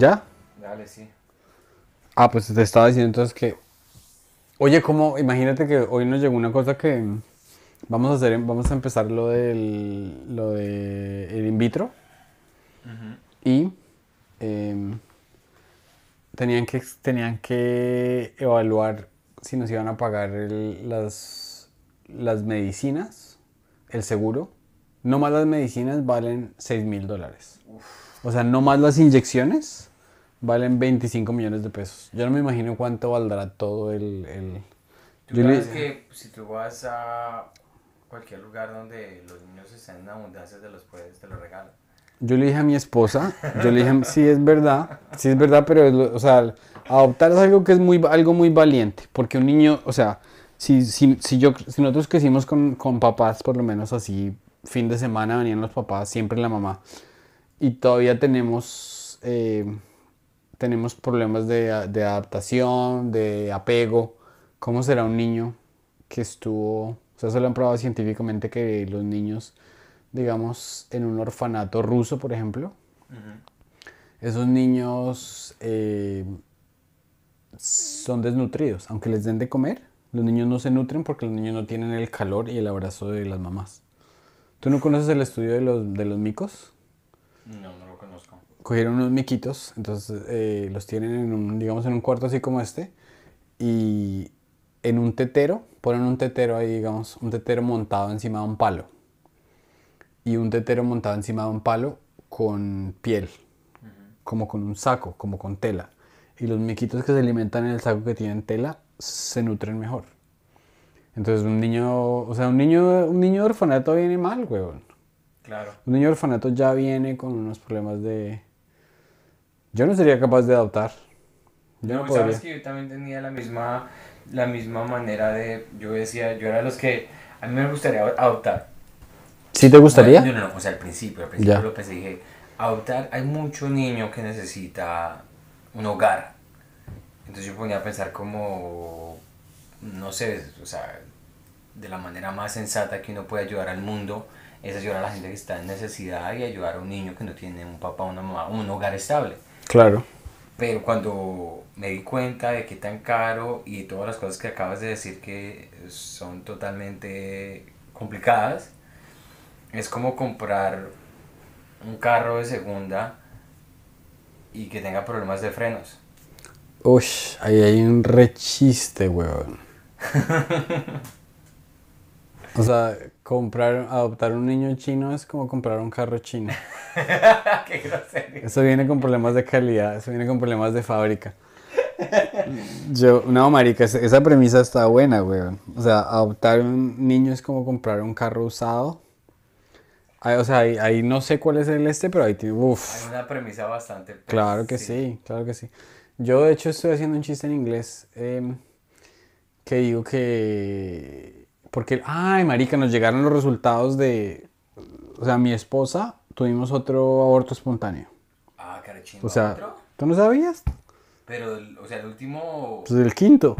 ¿Ya? Dale, sí. Ah, pues te estaba diciendo entonces que... Oye, ¿cómo? Imagínate que hoy nos llegó una cosa que... Vamos a hacer, vamos a empezar lo del, lo de el in vitro y em, tenían que tenían que evaluar si nos iban a pagar el- las las medicinas, el seguro. No más las medicinas valen 6 mil dólares. O sea, no más las inyecciones valen 25 millones de pesos. Yo no me imagino cuánto valdrá todo el... el- Tú Yo le- que si tú vas a cualquier lugar donde los niños estén en abundancia, te los puedes, te los regalan. Yo le dije a mi esposa, yo le dije, sí es verdad, sí es verdad, pero, es o sea, adoptar es algo que es muy, algo muy valiente, porque un niño, o sea, si, si, si, yo, si nosotros crecimos con, con papás, por lo menos así, fin de semana venían los papás, siempre la mamá, y todavía tenemos, eh, tenemos problemas de, de adaptación, de apego, ¿cómo será un niño que estuvo, o sea, se lo han probado científicamente que los niños, digamos, en un orfanato ruso, por ejemplo, esos niños eh, son desnutridos, aunque les den de comer, los niños no se nutren porque los niños no tienen el calor y el abrazo de las mamás. ¿Tú no conoces el estudio de los, de los micos? No. Cogieron unos miquitos, entonces eh, los tienen en un, digamos, en un cuarto así como este, y en un tetero, ponen un tetero ahí, digamos, un tetero montado encima de un palo, y un tetero montado encima de un palo con piel, como con un saco, como con tela, y los miquitos que se alimentan en el saco que tienen tela se nutren mejor. Entonces un niño, o sea, un niño, un niño de orfanato viene mal, weón. Claro. Un niño de orfanato ya viene con unos problemas de... Yo no sería capaz de adoptar. Yo no, No, podría. sabes que yo también tenía la misma, la misma manera de, yo decía, yo era de los que, a mí me gustaría adoptar. ¿Sí te gustaría? No, no, no, o sea, al principio, al principio Ya. lo pensé, dije, adoptar, hay mucho niño que necesita un hogar. Entonces yo ponía a pensar como, no sé, o sea, de la manera más sensata que uno puede ayudar al mundo es ayudar a la gente que está en necesidad y ayudar a un niño que no tiene un papá, una mamá, un hogar estable. Claro. Pero cuando me di cuenta de qué tan caro y todas las cosas que acabas de decir que son totalmente complicadas, es como comprar un carro de segunda y que tenga problemas de frenos. Ush, ahí hay un rechiste, weón. O sea, comprar, adoptar un niño chino es como comprar un carro chino. qué grosería. Eso viene con problemas de calidad, eso viene con problemas de fábrica. Yo, no, marica, esa- premisa está buena, weón. O sea, adoptar un niño es como comprar un carro usado. Ahí, o sea, ahí, ahí no sé cuál es el este, pero ahí tiene, uff. Hay una premisa bastante... pues, Claro que sí. claro que sí. Yo de hecho estoy haciendo un chiste en inglés em, que digo que... Porque, ay, marica, nos llegaron los resultados de... O sea, mi esposa tuvimos otro aborto espontáneo. Ah, carachín. O sea, ¿otro? ¿tú no sabías? Pero, el- o sea, el último... Pues el quinto,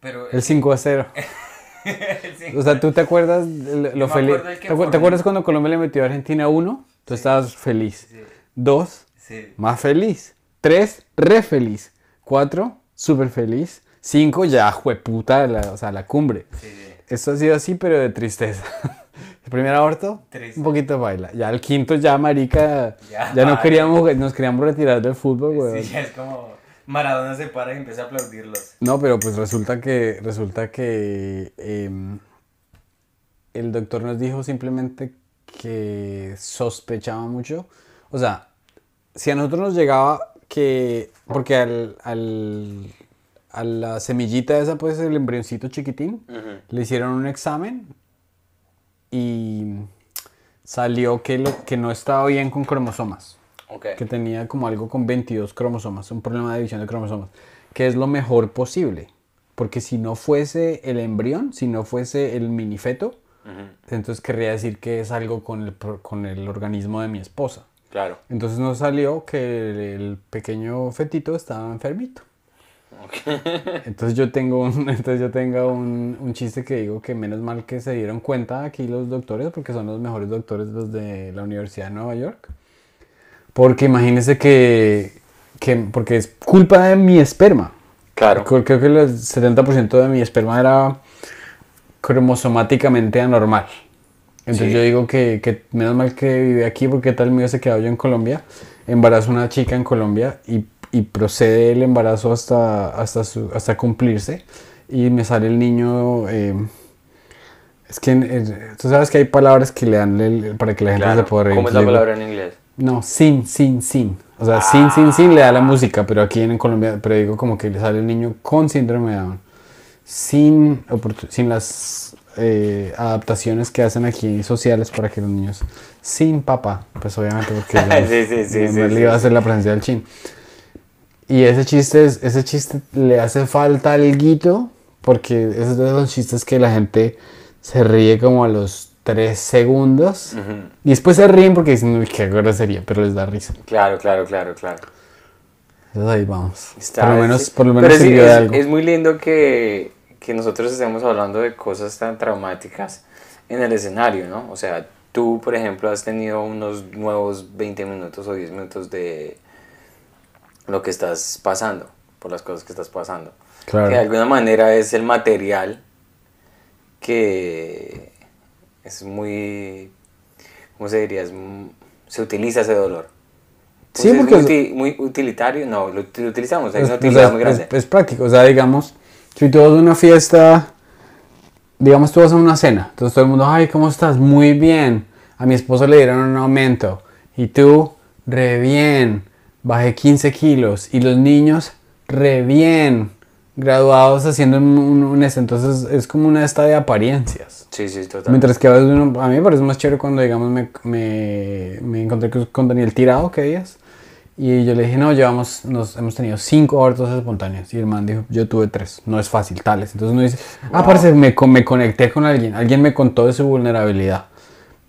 Pero el 5 a 0. el cinco- O sea, ¿tú te acuerdas de lo, feliz? acuerdo del que ¿Te, acu- fue- te acuerdas cuando Colombia le metió a Argentina 1? Tú estabas feliz. Sí. Dos, Sí. más feliz. Tres, re feliz. Cuatro, súper feliz. Cinco, ya jueputa, la, o sea, la cumbre. Sí, sí. Esto ha sido así, pero de tristeza. El primer aborto, Triste. un poquito baila. Ya el quinto, ya marica, Ya, ya, no queríamos, nos queríamos retirar del fútbol, weón. Sí, ya es como Maradona se para y empieza a aplaudirlos. No, pero pues resulta que, resulta que em, el doctor nos dijo simplemente que sospechaba mucho. O sea, si a nosotros nos llegaba que, porque al, al- a la semillita esa, pues el embrioncito chiquitín, le hicieron un examen y salió que, lo, que no estaba bien con cromosomas Ok. que tenía como algo con 22 cromosomas, un problema de división de cromosomas, que es lo mejor posible. Porque si no fuese el embrión, si no fuese el minifeto, entonces querría decir que es algo con el, con el organismo de mi esposa. Claro. Entonces nos salió que el pequeño fetito estaba enfermito. Entonces yo tengo un, entonces yo tengo un, un chiste que digo que menos mal que se dieron cuenta aquí los doctores, porque son los mejores doctores los de la Universidad de Nueva York. Porque imagínese que, que, porque es culpa de mi esperma. Claro. Creo creo que el 70% de mi esperma era cromosomáticamente anormal. Entonces Sí. yo digo que, que menos mal que vive aquí porque tal mío se quedó yo en Colombia. Embarazo a una chica en Colombia y, y procede el embarazo hasta, hasta, su- hasta cumplirse. Y me sale el niño... eh, es que eh, tú sabes que hay palabras que le dan el- para que la gente Claro. se pueda reír. ¿Cómo es la palabra en inglés? no, sin, sin, sin. O sea, sin, sin, sin le da la música, pero aquí en Colombia, pero digo como que le sale el niño con síndrome de Down. Sin, sin las eh, adaptaciones que hacen aquí sociales para que los niños, sin papá, pues obviamente porque Sí, sí, sí, no- sí, no le iba a hacer la presencia del chin. Y ese chiste, es- ese chiste le hace falta alguito, porque es de los chistes que la gente se ríe como a los tres segundos. Y después se ríen porque dicen, uy, qué grosería, pero les da risa. Claro, claro, claro, claro. Entonces ahí vamos. Está- por lo menos, sí. por lo sí, de algo. es muy lindo que, que nosotros estemos hablando de cosas tan traumáticas en el escenario, ¿no? O sea, tú, por ejemplo, has tenido unos nuevos 20 minutos o 10 minutos de lo que estás pasando, por las cosas que estás pasando. Claro. Que de alguna manera es el material que es muy, ¿cómo se diría? Es se utiliza ese dolor. Sí, Pues es porque muy, es- muy utilitario, no, lo, lo utilizamos, Es, una utilidad es- muy grande. es- es práctico. O sea, digamos, si tú vas a una fiesta, digamos, tú vas a una cena. Entonces todo el mundo, ay, ¿cómo estás? Muy bien. A mi esposo le dieron un aumento. Y tú, re bien. Bajé 15 kilos. Y los niños, re bien. Graduados haciendo un, este. Entonces es como una esta de apariencias. Sí, sí, total. Mientras que a veces uno, a mí me parece más chévere cuando, digamos, me, me, me encontré con- Daniel tirado, ¿qué días? Y yo le dije, no, llevamos, nos, hemos tenido cinco abortos espontáneos. Y el man dijo, yo tuve tres, no es fácil, tales. Entonces uno dice, ah, parece, me, me conecté con alguien, alguien me contó de su vulnerabilidad.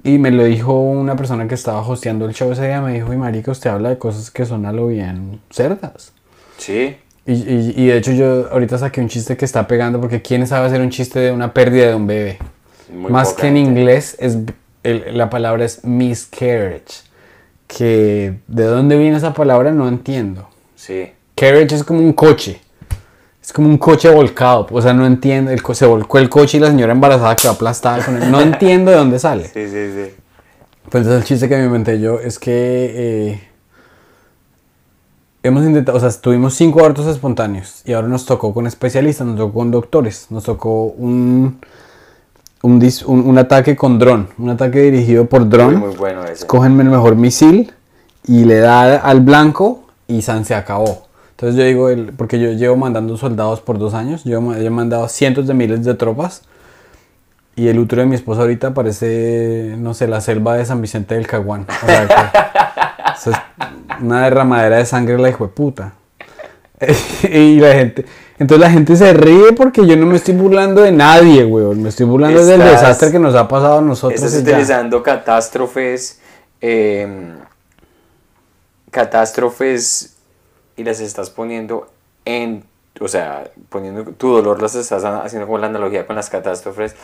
Y me lo dijo una persona que estaba hosteando el show ese día, me dijo, y marica, usted habla de cosas que son a lo bien cerdas. Sí, Y, y, y de hecho yo ahorita saqué un chiste que está pegando porque ¿quién sabe hacer un chiste de una pérdida de un bebé? muy Más que en inglés, es, el- la palabra es miscarriage. Que de dónde viene esa palabra no entiendo. Sí, Carriage es como un coche. Es como un coche volcado. O sea, no entiendo. El se volcó el coche y la señora embarazada quedó aplastada con él. No entiendo de dónde sale. sí, sí, sí. Pues entonces el chiste que me inventé yo es que eh, hemos intentado, o sea, tuvimos cinco abortos espontáneos y ahora nos tocó con especialistas, nos tocó con doctores, nos tocó un, un, dis- un- un ataque con dron, un ataque dirigido por dron. Muy, muy bueno ese. Escogen el mejor misil y le da al blanco y San se acabó. Entonces yo digo, el- porque yo llevo mandando soldados por dos años, yo, he mandado cientos de miles de tropas y el útero de mi esposa ahorita parece, no sé, la selva de San Vicente del Caguán. O sea, que- una derramadera de sangre la hijo de puta. y la gente, entonces la gente se ríe porque yo no me estoy burlando de nadie, weón. Me estoy burlando del desastre que nos ha pasado a nosotros. Estás ya. utilizando catástrofes, eh, catástrofes y las estás poniendo en, o sea, poniendo tu dolor, las estás haciendo como la analogía con las catástrofes,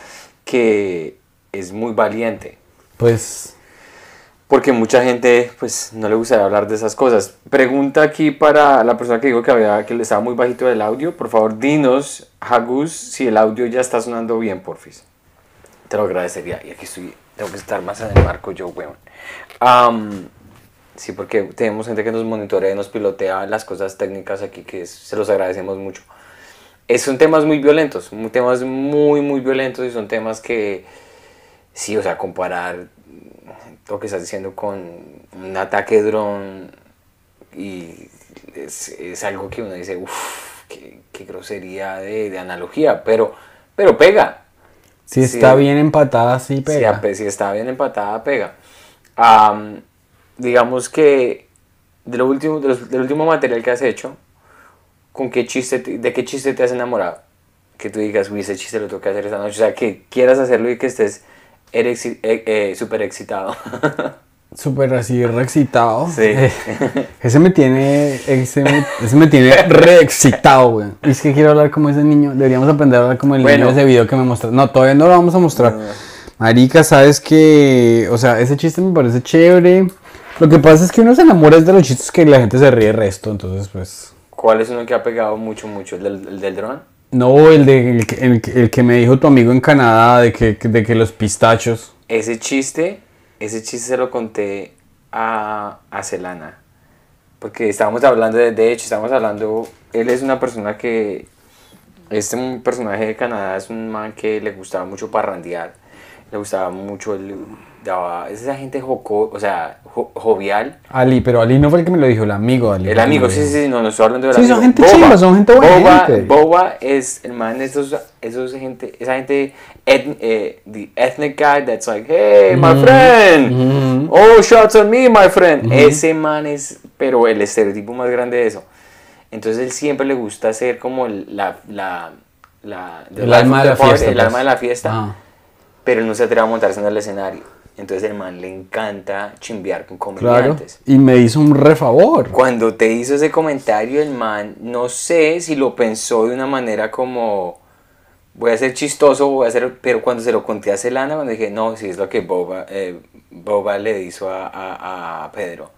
que es muy valiente. Pues Porque mucha gente, pues, no le gustaría hablar de esas cosas. Pregunta aquí para la persona que dijo que, había, que le estaba muy bajito el audio. Por favor, dinos, Hagus, si el audio ya está sonando bien, porfis. Te lo agradecería. Y aquí estoy, tengo que estar más en el marco yo, weón. Am, sí, porque tenemos gente que nos monitorea y nos pilotea las cosas técnicas aquí, que es- se los agradecemos mucho. Es, son temas muy violentos, muy- temas muy, muy violentos y son temas que, sí, o sea, comparar lo que estás diciendo con un ataque dron y es, es algo que uno dice, uff, qué, qué grosería de, de analogía, pero, pero pega. si Sí, está bien empatada, sí pega. si está bien empatada, pega. Am, digamos que de lo último, de los- del último material que has hecho, ¿con qué chiste, te- ¿de qué chiste te has enamorado? Que tú digas, uy, ese chiste lo tengo que hacer esta noche. O sea, que quieras hacerlo y que estés eh, eh, súper excitado. Súper así reexcitado. Sí. Eh, ese me tiene, ese me, ese me tiene reexcitado, güey. Y es que quiero hablar como ese niño. Deberíamos aprender a hablar como el Bueno. niño de ese video que me mostraste. No, todavía no lo vamos a mostrar. No. Marica, sabes que, o sea, ese chiste me parece chévere. Lo que pasa es que uno se enamora de los chistes que la gente se ríe resto, entonces pues... ¿Cuál es uno que ha pegado mucho, mucho? ¿El del, el del dron? No, el, de, el, que- el que- el que me dijo tu amigo en Canadá de que, de que los pistachos... Ese chiste, ese chiste se lo conté a, a Celana. Porque estábamos hablando, de, de hecho, estábamos hablando, él es una persona que, este personaje de Canadá es un man que le gustaba mucho parrandear, le gustaba mucho, el, es esa gente joco, o sea, jo- jovial. Ali, pero Ali no fue el que me lo dijo, el amigo de Ali. El amigo, sí, sí, sí, no, no estoy hablando del Sí, amigo. son gente chimba, son gente buena Boba, gente. Boba es el man, esos, esos gente, esa gente, et- eh, the ethnic guy that's like, hey, my friend, oh, shots on me, my friend. Ese man es, pero el estereotipo más grande de eso. Entonces él siempre le gusta ser como el- la, la, la, El life alma de la fiesta. el pues. alma de la fiesta, pero él no se atreve a montarse en el escenario. Entonces el man le encanta chimbear con Claro. comediantes. Y me hizo un refavor. Cuando te hizo ese comentario el man, no sé si lo pensó de una manera como voy a ser chistoso, voy a ser, pero cuando se lo conté a Celana, cuando dije, no, si es lo que Boba, eh, Boba le hizo a, a- a Pedro,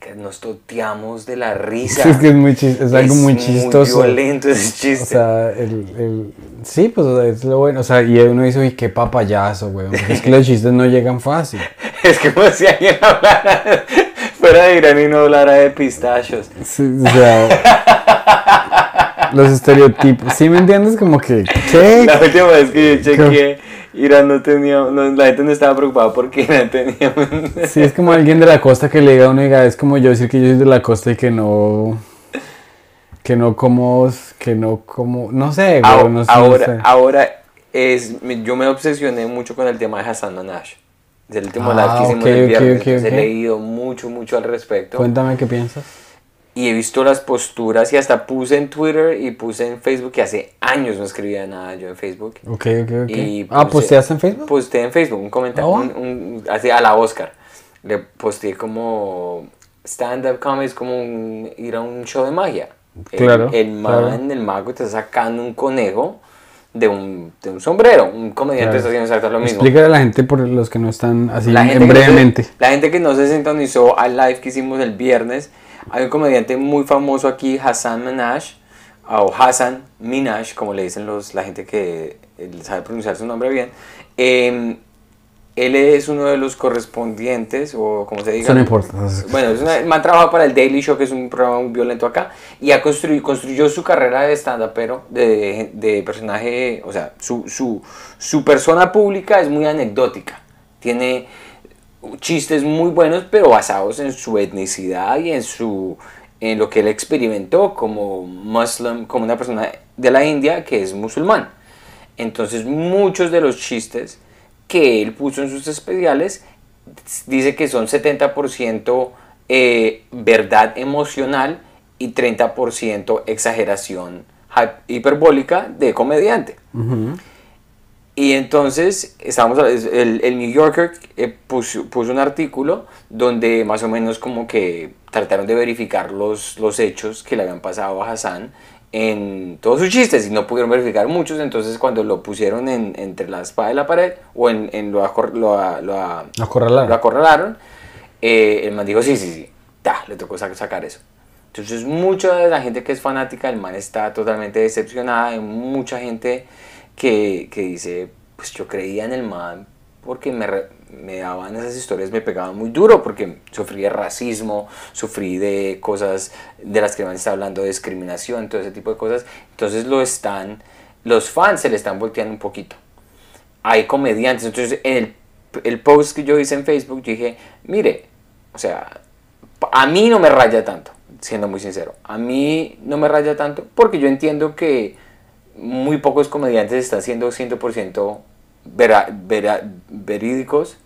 que nos toteamos de la risa. Es que es, muy chis- es algo muy chistoso. Muy violento ese chiste. O sea, el, el- sí, pues o sea, es lo bueno. O sea, y uno dice, uy, qué papayazo. Porque es que los chistes no llegan fácil. es como si alguien hablara fuera de Irán y no hablara de pistachos. Sí, o sea, los estereotipos. ¿Sí me entiendes? Como que, ¿qué? La última vez que yo chequeé, Irán no tenía, no, la gente no estaba preocupada porque Irán tenía. Sí, es como alguien de la costa que le diga a uno, diga, es como yo decir que yo soy de la costa y que no. Que no como. Que no como. No sé, güey. Ahora, no, sé, no ahora, sé. ahora es, yo me obsesioné mucho con el tema de Hassan Manash. Del último Ah, live que hicimos el viernes. He leído mucho, mucho al respecto. Cuéntame qué piensas. Y he visto las posturas y hasta puse en Twitter y puse en Facebook, que hace años no escribía nada yo en Facebook. Ok, ok, ok. Y ah, ¿posteaste en Facebook? Posté en Facebook un comentario, Ah, un, un- así a la Oscar. Le posteé como stand-up comedy, es como un- ir a un show de magia. El- Claro, El, man, claro. el mago está sacando un conejo de un, de un sombrero. Un comediante Claro. está haciendo exactamente lo mismo. Explícale a la gente por los que no están así La gente, en que no se- brevemente. la gente que no se sintonizó al live que hicimos el viernes, hay un comediante muy famoso aquí, Hassan Minaj, o Hassan Minaj, como le dicen los, la gente que eh, sabe pronunciar su nombre bien. Eh, él es uno de los correspondientes, o como se diga. Eso no importa. Bueno, es una, man trabaja para el Daily Show, que es un programa muy violento acá, y ha construido, construyó su carrera de stand-up, pero de, de personaje, o sea, su, su, su persona pública es muy anecdótica. Tiene chistes muy buenos, pero basados en su etnicidad y en su en lo que él experimentó como muslim, como una persona de la India que es musulmán. Entonces, muchos de los chistes que él puso en sus especiales dice que son 70% eh, verdad emocional y 30% exageración hiperbólica de comediante. Y entonces, estábamos, el, el New Yorker eh, puso, puso un artículo donde más o menos como que trataron de verificar los, los hechos que le habían pasado a Hassan en todos sus chistes y no pudieron verificar muchos, entonces cuando lo pusieron en, entre la espada y la pared o en, en lo, acor- lo, lo, a- Acorralaron. lo acorralaron, eh, el man dijo sí, sí, sí, ta, le tocó sa- sacar eso. Entonces mucha de la gente que es fanática del man está totalmente decepcionada, hay mucha gente que, que dice, pues yo creía en el man porque me, me daban esas historias, me pegaban muy duro porque sufrí de racismo, sufrí de cosas de las que man está hablando, de discriminación, todo ese tipo de cosas. Entonces lo están, los fans se le están volteando un poquito hay comediantes. Entonces, en el, el post que yo hice en Facebook, yo dije, mire, o sea, a mí no me raya tanto, siendo muy sincero. A mí no me raya tanto porque yo entiendo que muy pocos comediantes están siendo 100% vera- vera- verídicos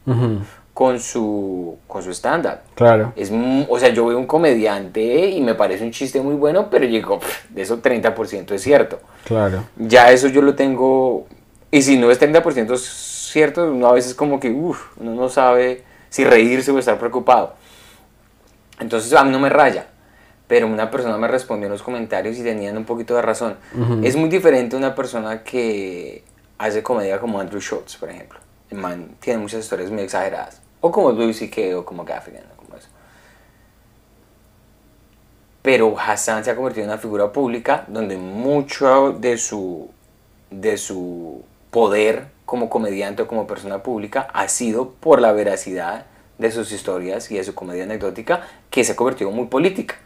con su, con su stand-up. Claro. Es, o sea, yo veo un comediante y me parece un chiste muy bueno, pero "Pff, de eso 30% es cierto. Claro. Ya eso yo lo tengo, y si no es 30% cierto, uno a veces como que, uff, uno no sabe si reírse o estar preocupado. Entonces a mí no me raya, pero una persona me respondió en los comentarios y tenían un poquito de razón. Es muy diferente una persona que hace comedia como Andrew Schultz, por ejemplo. El man tiene muchas historias muy exageradas. O como Louis C.K. o como Gaffigan. o como pero Hassan se ha convertido en una figura pública donde mucho de su, de su poder como comediante o como persona pública ha sido por la veracidad de sus historias y de su comedia anecdótica que se ha convertido muy política.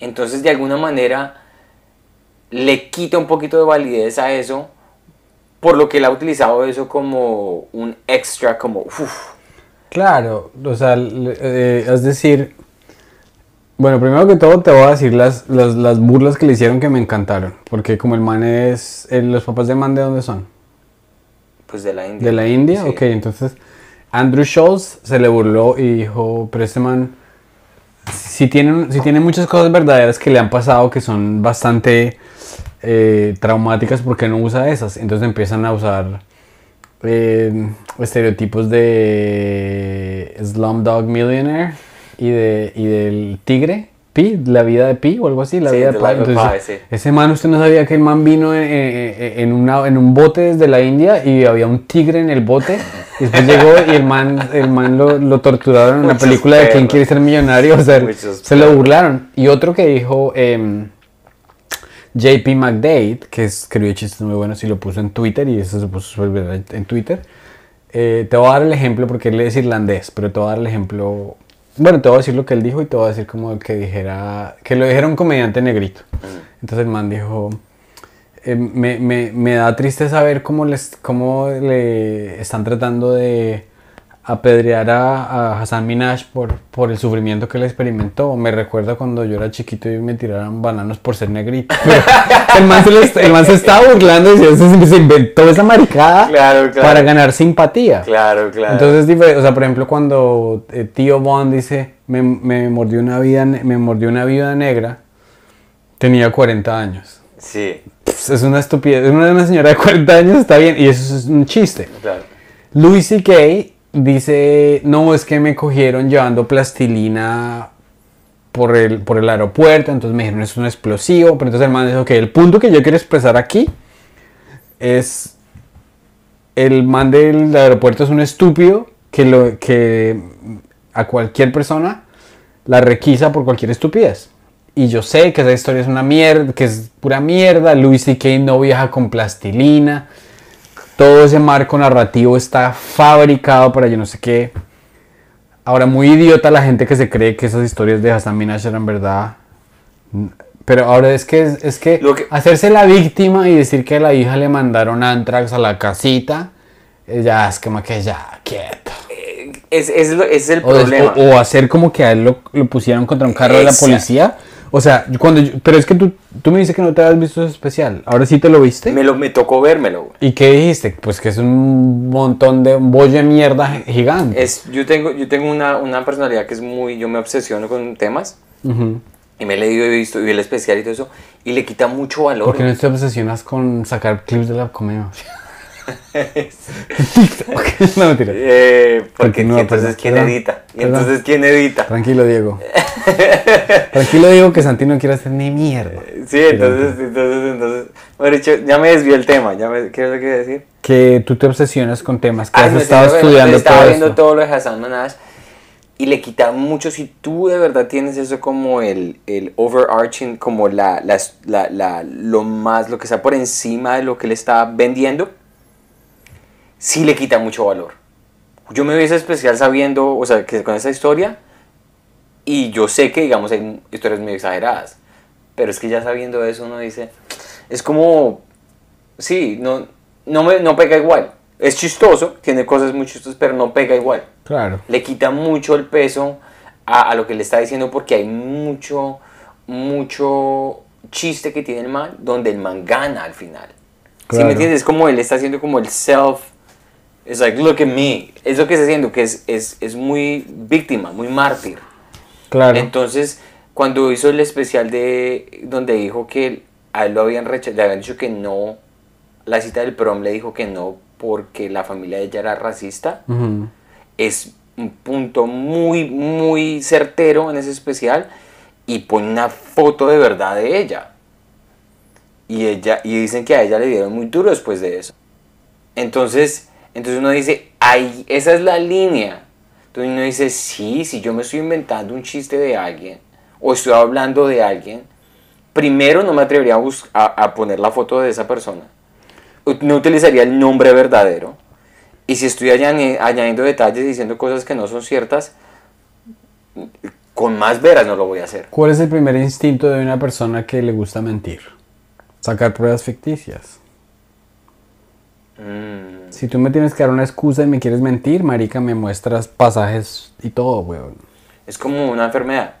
Entonces, de alguna manera, le quita un poquito de validez a eso, por lo que él ha utilizado eso como un extra, como, uff. Claro, o sea, eh, es decir, bueno, primero que todo te voy a decir las, las, burlas que le hicieron que me encantaron, porque como el man es, los papás de man de dónde son? Pues de la India. ¿De la India? Ok, entonces Andrew Schultz se le burló y dijo, pero este man, si tiene, si tiene muchas cosas verdaderas que le han pasado que son bastante eh, traumáticas, ¿por qué no usa esas? Entonces empiezan a usar eh, estereotipos de Slumdog Millionaire y, de, y del tigre, Pi, la vida de Pi o algo así, la vida de Pi. Ese man, usted no sabía que el man vino en, una, en un bote desde la India y había un tigre en el bote. Y después llegó y el man, el man lo, lo torturaron en una película de quién quiere ser millonario. O sea, se lo burlaron. Y otro que dijo em, JP McDade, que escribió chistes muy buenos y lo puso en Twitter, y eso se puso en Twitter. Eh, te voy a dar el ejemplo porque él es irlandés, pero te voy a dar el ejemplo bueno, te voy a decir lo que él dijo y te voy a decir como que dijera, que lo dijera un comediante negrito. Entonces el man dijo, eh, me, me, me, da triste saber cómo, les, cómo le están tratando de apedrear a, Hassan Minaj por, por el sufrimiento que él experimentó. Me recuerda cuando yo era chiquito y me tiraron bananos por ser negrito. el, man se el, man se, estaba burlando y se, se inventó esa maricada para ganar simpatía. Claro, claro. Entonces, o sea, por ejemplo, cuando eh, tío Bond dice, me, me, mordió una vida, me mordió una vida negra, tenía 40 años. Sí. es una estupidez. Una, una señora de 40 años está bien y eso es un chiste. Claro. Louis C.K dice, no, es que me cogieron llevando plastilina por el, por el aeropuerto, entonces me dijeron, es un explosivo, pero entonces el man dijo, ok, el punto que yo quiero expresar aquí es, el man del aeropuerto es un estúpido que, lo, que a cualquier persona la requisa por cualquier estupidez. Y yo sé que esa historia es una mierda, que es pura mierda, Louis C.K. no viaja con plastilina, todo ese marco narrativo está fabricado para yo no sé qué. Ahora, muy idiota la gente que se cree que esas historias de Hassan Minaj eran verdad. Pero ahora es que es, que, hacerse la víctima y decir que a la hija le mandaron antrax a la casita, eh, ya es como que ya, quieto. Eh, es, es, el problema. o, hacer como que a él lo, lo pusieron contra un carro de la policía o sea, cuando pero es que tú, tú me dices que no te has visto ese especial. ¿Ahora sí te lo viste? Me, lo, me tocó vérmelo. ¿Y qué dijiste? Pues que es un montón de un bollo de mierda gigante. Es, yo tengo, yo tengo una, una personalidad que es muy... Yo me obsesiono con temas. Y me he leído y visto y el especial y todo eso. Y le quita mucho valor. ¿Por qué no te obsesionas con sacar clips de la comedia? no, mentira. Eh, porque entonces, ¿quién edita? ¿Y entonces, ¿quién edita? Tranquilo, Diego. Tranquilo, Diego, que Santi no quiere hacer ni mierda. Sí, entonces, entonces, entonces. Bueno, ya me desvió el tema. Ya me, ¿Qué es lo que decir? Que tú te obsesionas con temas que has estado estudiando. Estaba viendo todo lo de Hassan Manaj y le quita mucho si tú de verdad tienes eso como el, el overarching, como la, la, la, lo más, lo que está por encima de lo que le está vendiendo sí le quita mucho valor. Yo me vi especial sabiendo, o sea, que con esa historia, y yo sé que, digamos, hay historias muy exageradas, pero es que ya sabiendo eso uno dice, es como, sí, no, no, me, no pega igual. Es chistoso, tiene cosas muy chistosas, pero no pega igual. Claro. Le quita mucho el peso a, lo que le está diciendo porque hay mucho, mucho chiste que tiene el man, donde el man gana al final. si me entiendes? Es como él está haciendo como el self es like, look at me. Es lo que está haciendo, que es, es, es muy víctima, muy mártir. Claro. Entonces, cuando hizo el especial de donde dijo que a él lo habían rechazado, le habían dicho que no, la cita del prom le dijo que no porque la familia de ella era racista, es un punto muy, muy certero en ese especial y pone una foto de verdad de ella. Y, ella, y dicen que a ella le dieron muy duro después de eso. Entonces, entonces uno dice, ay, esa es la línea. Entonces uno dice, sí, si yo me estoy inventando un chiste de alguien o estoy hablando de alguien, primero no me atrevería a, poner la foto de esa persona. No utilizaría el nombre verdadero. Y si estoy añadi- añadiendo detalles diciendo cosas que no son ciertas, con más veras no lo voy a hacer. ¿Cuál es el primer instinto de una persona que le gusta mentir? Sacar pruebas ficticias. Mm, Si tú me tienes que dar una excusa y me quieres mentir, marica, me muestras pasajes y todo, weón. es como una enfermedad.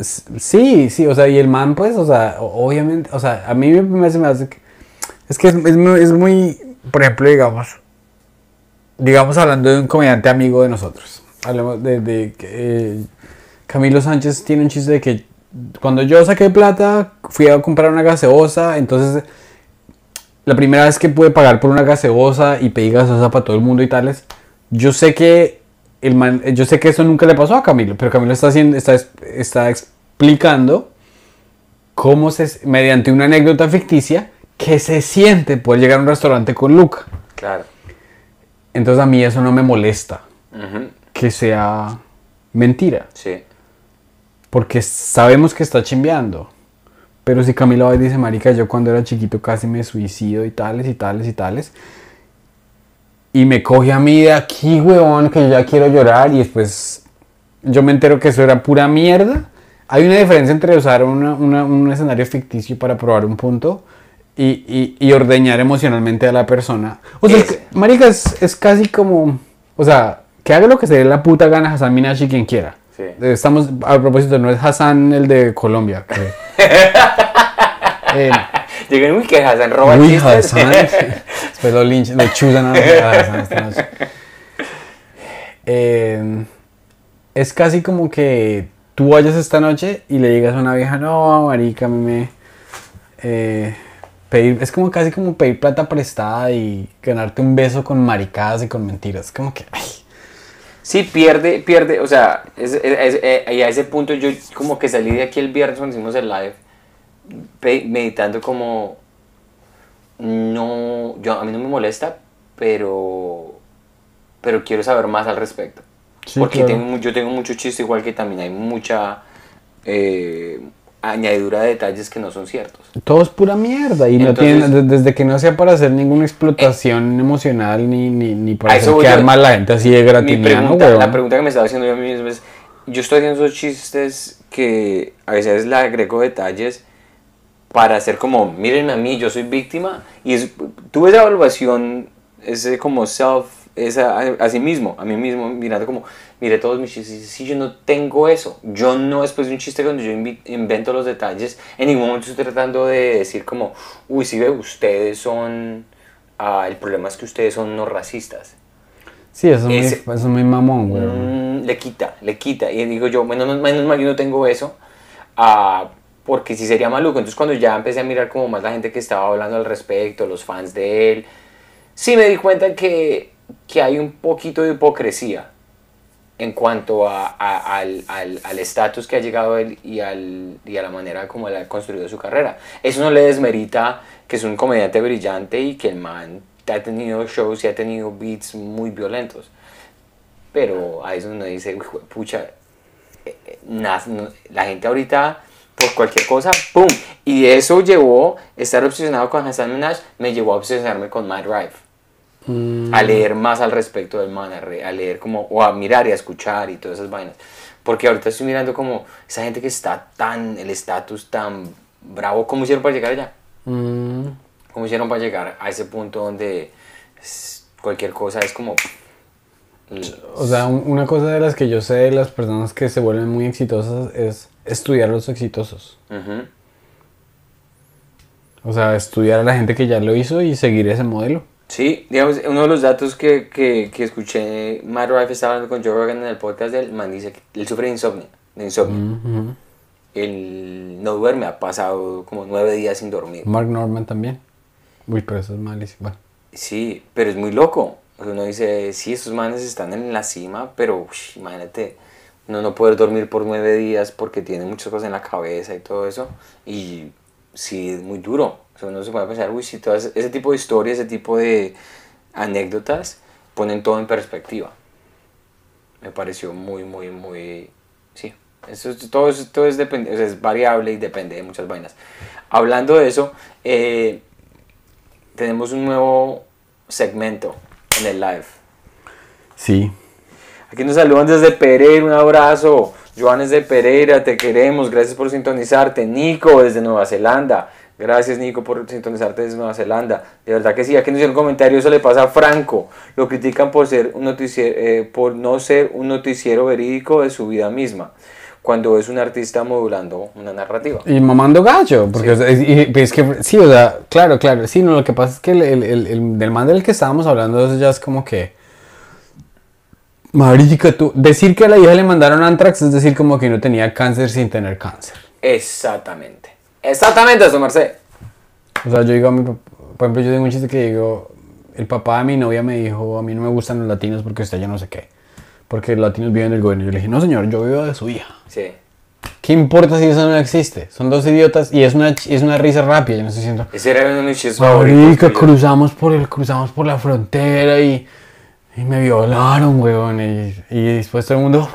Sí, sí, o sea, y el man, pues, o sea, obviamente, o sea, a mí me, se me hace que... Es que es, es muy, es muy, por ejemplo, digamos, digamos hablando de un comediante amigo de nosotros. Hablemos de, de que, eh, Camilo Sánchez tiene un chiste de que cuando yo saqué plata, fui a comprar una gaseosa, entonces la primera vez que pude pagar por una gaseosa y pedí gaseosa para todo el mundo y tales, yo sé que el man, yo sé que eso nunca le pasó a Camilo, pero Camilo está haciendo, está, está explicando cómo se, mediante una anécdota ficticia, que se siente poder llegar a un restaurante con Luca. Claro. Entonces a mí eso no me molesta, que sea mentira, Sí. porque sabemos que está chimbeando. Pero si Camilo va y dice, marica, yo cuando era chiquito casi me suicido y tales y tales y tales. Y me coge a mí de aquí, weón, que yo ya quiero llorar y después yo me entero que eso era pura mierda. Hay una diferencia entre usar una- una- un escenario ficticio para probar un punto y, y- y ordeñar emocionalmente a la persona. O sea, es que, marica, es, es casi como, o sea, que haga lo que se dé la puta gana Hassan Minashi quien quiera. Sí. Eh, Estamos, a propósito, no es Hassan el de Colombia. Eh, Llegué muy que Hassan roba Uy, chistes. Hassan. Después lo linch, lo chuzan a Hassan esta noche. Eh, es casi como que tú vayas esta noche y le digas a una vieja, no, marica, me... eh, pedir, es como casi como pedir plata prestada y ganarte un beso con maricadas y con mentiras. Como que, ay, Sí, pierde, pierde, o sea, es, es- es- eh, y a ese punto yo como que salí de aquí el viernes cuando hicimos el live, meditando como, no, yo, a mí no me molesta, pero, pero quiero saber más al respecto. Sí, Porque claro. tengo, yo tengo mucho chiste, igual que también hay mucha eh, añadidura de detalles que no son ciertos. Todo es pura mierda y no Entonces- tiene, de- desde que no sea para hacer ninguna explotación emocional ni, ni, ni para hacer quedar mal la gente así de gratiniano, la pregunta que me estaba haciendo yo a mí mismo es, yo estoy haciendo esos chistes que a veces le agrego detalles para hacer como, mírenme a mí, yo soy víctima, y es, tuve esa evaluación, ese como self, esa, a, a sí mismo, a mí mismo, mirando como, mire todos mis chistes, si yo no tengo eso, yo no, después de un chiste cuando yo invento los detalles, en ningún momento estoy tratando de decir como, uy, si ve, ustedes son, ah, el problema es que ustedes son no racistas. Sí, eso es, muy, eso es muy mamón, weón. Mm, le quita, le quita. Y digo yo, menos, menos mal yo no tengo eso, ah, porque si sería maluco. Entonces cuando ya empecé a mirar como más la gente que estaba hablando al respecto, los fans de él, sí me di cuenta que, que hay un poquito de hipocresía en cuanto a- a- al al- al estatus que ha llegado él y, al, y a la manera como él ha construido su carrera. Eso no le desmerita que es un comediante brillante y que el man ha tenido shows y ha tenido beats muy violentos. Pero ahí es donde dice, "Uy, jue- pucha, eh, eh, no- la gente ahorita, por cualquier cosa, ¡pum! Y eso llevó, estar obsesionado con Hassan Minaj, me llevó a obsesionarme con Matt Rife. Mm. A leer más al respecto del man, a, re- a leer como, o a mirar y a escuchar y todas esas vainas. Porque ahorita estoy mirando como esa gente que está tan, el estatus tan bravo, ¿cómo hicieron para llegar allá? Mm. ¿Cómo hicieron para llegar a ese punto donde cualquier cosa es como... O sea, un- una cosa de las que yo sé de las personas que se vuelven muy exitosas es estudiar a los exitosos. O sea, estudiar a la gente que ya lo hizo y seguir ese modelo. Sí, digamos, uno de los datos que, que, que escuché, Matt Rife estaba hablando con Joe Rogan en el podcast del man dice que él sufre de insomnio, de insomnio. Él no duerme, ha pasado como nueve días sin dormir. Mark Norman también. Uy, pero eso es malísimo. Sí, pero es muy loco. Uno dice, sí, esos manes están en la cima, pero imagínate, uno no poder dormir por nueve días porque tiene muchas cosas en la cabeza y todo eso. Y sí, es muy duro. O sea, uno se puede pensar, uy, sí, todo ese, tipo de historias, ese tipo de anécdotas ponen todo en perspectiva. Me pareció muy, muy, muy, sí, Eso, es- todo, todo es, depende- o sea, es variable y depende de muchas vainas. Hablando de eso, eh, tenemos un nuevo segmento en el live. Sí. Aquí nos saludan desde Pereira, un abrazo. Joanes de Pereira, te queremos, gracias por sintonizarte. Nico desde Nueva Zelanda, gracias Nico por sintonizarte desde Nueva Zelanda. De verdad que sí, aquí nos hicieron un comentario, eso le pasa a Franco. Lo critican por, ser un noticiero, eh, por no ser un noticiero verídico de su vida misma, cuando es un artista modulando una narrativa. Y mamando gallo, porque es, que, sí, o sea, claro, claro, sí, no, lo que pasa es que el, el, el, el- del man del que estábamos hablando, eso ya es como que, marica, tú, decir que a la hija le mandaron antrax es decir como que no tenía cáncer sin tener cáncer. Exactamente. Exactamente eso, Marcé. O sea, yo digo a mi papá, por ejemplo, yo tengo un chiste que digo, el papá de mi novia me dijo, a mí no me gustan los latinos porque usted ya no sé qué, porque los latinos viven del gobierno. Yo le dije, no señor, yo vivo de su hija. Sí. ¿Qué importa si eso no existe? Son dos idiotas y es una, es una risa rápida, yo no estoy diciendo... Ese era uno de mis chistes favoritos. Marica, tuyos. cruzamos por el, cruzamos por la frontera y, y me violaron, weón. Y, y después todo el mundo.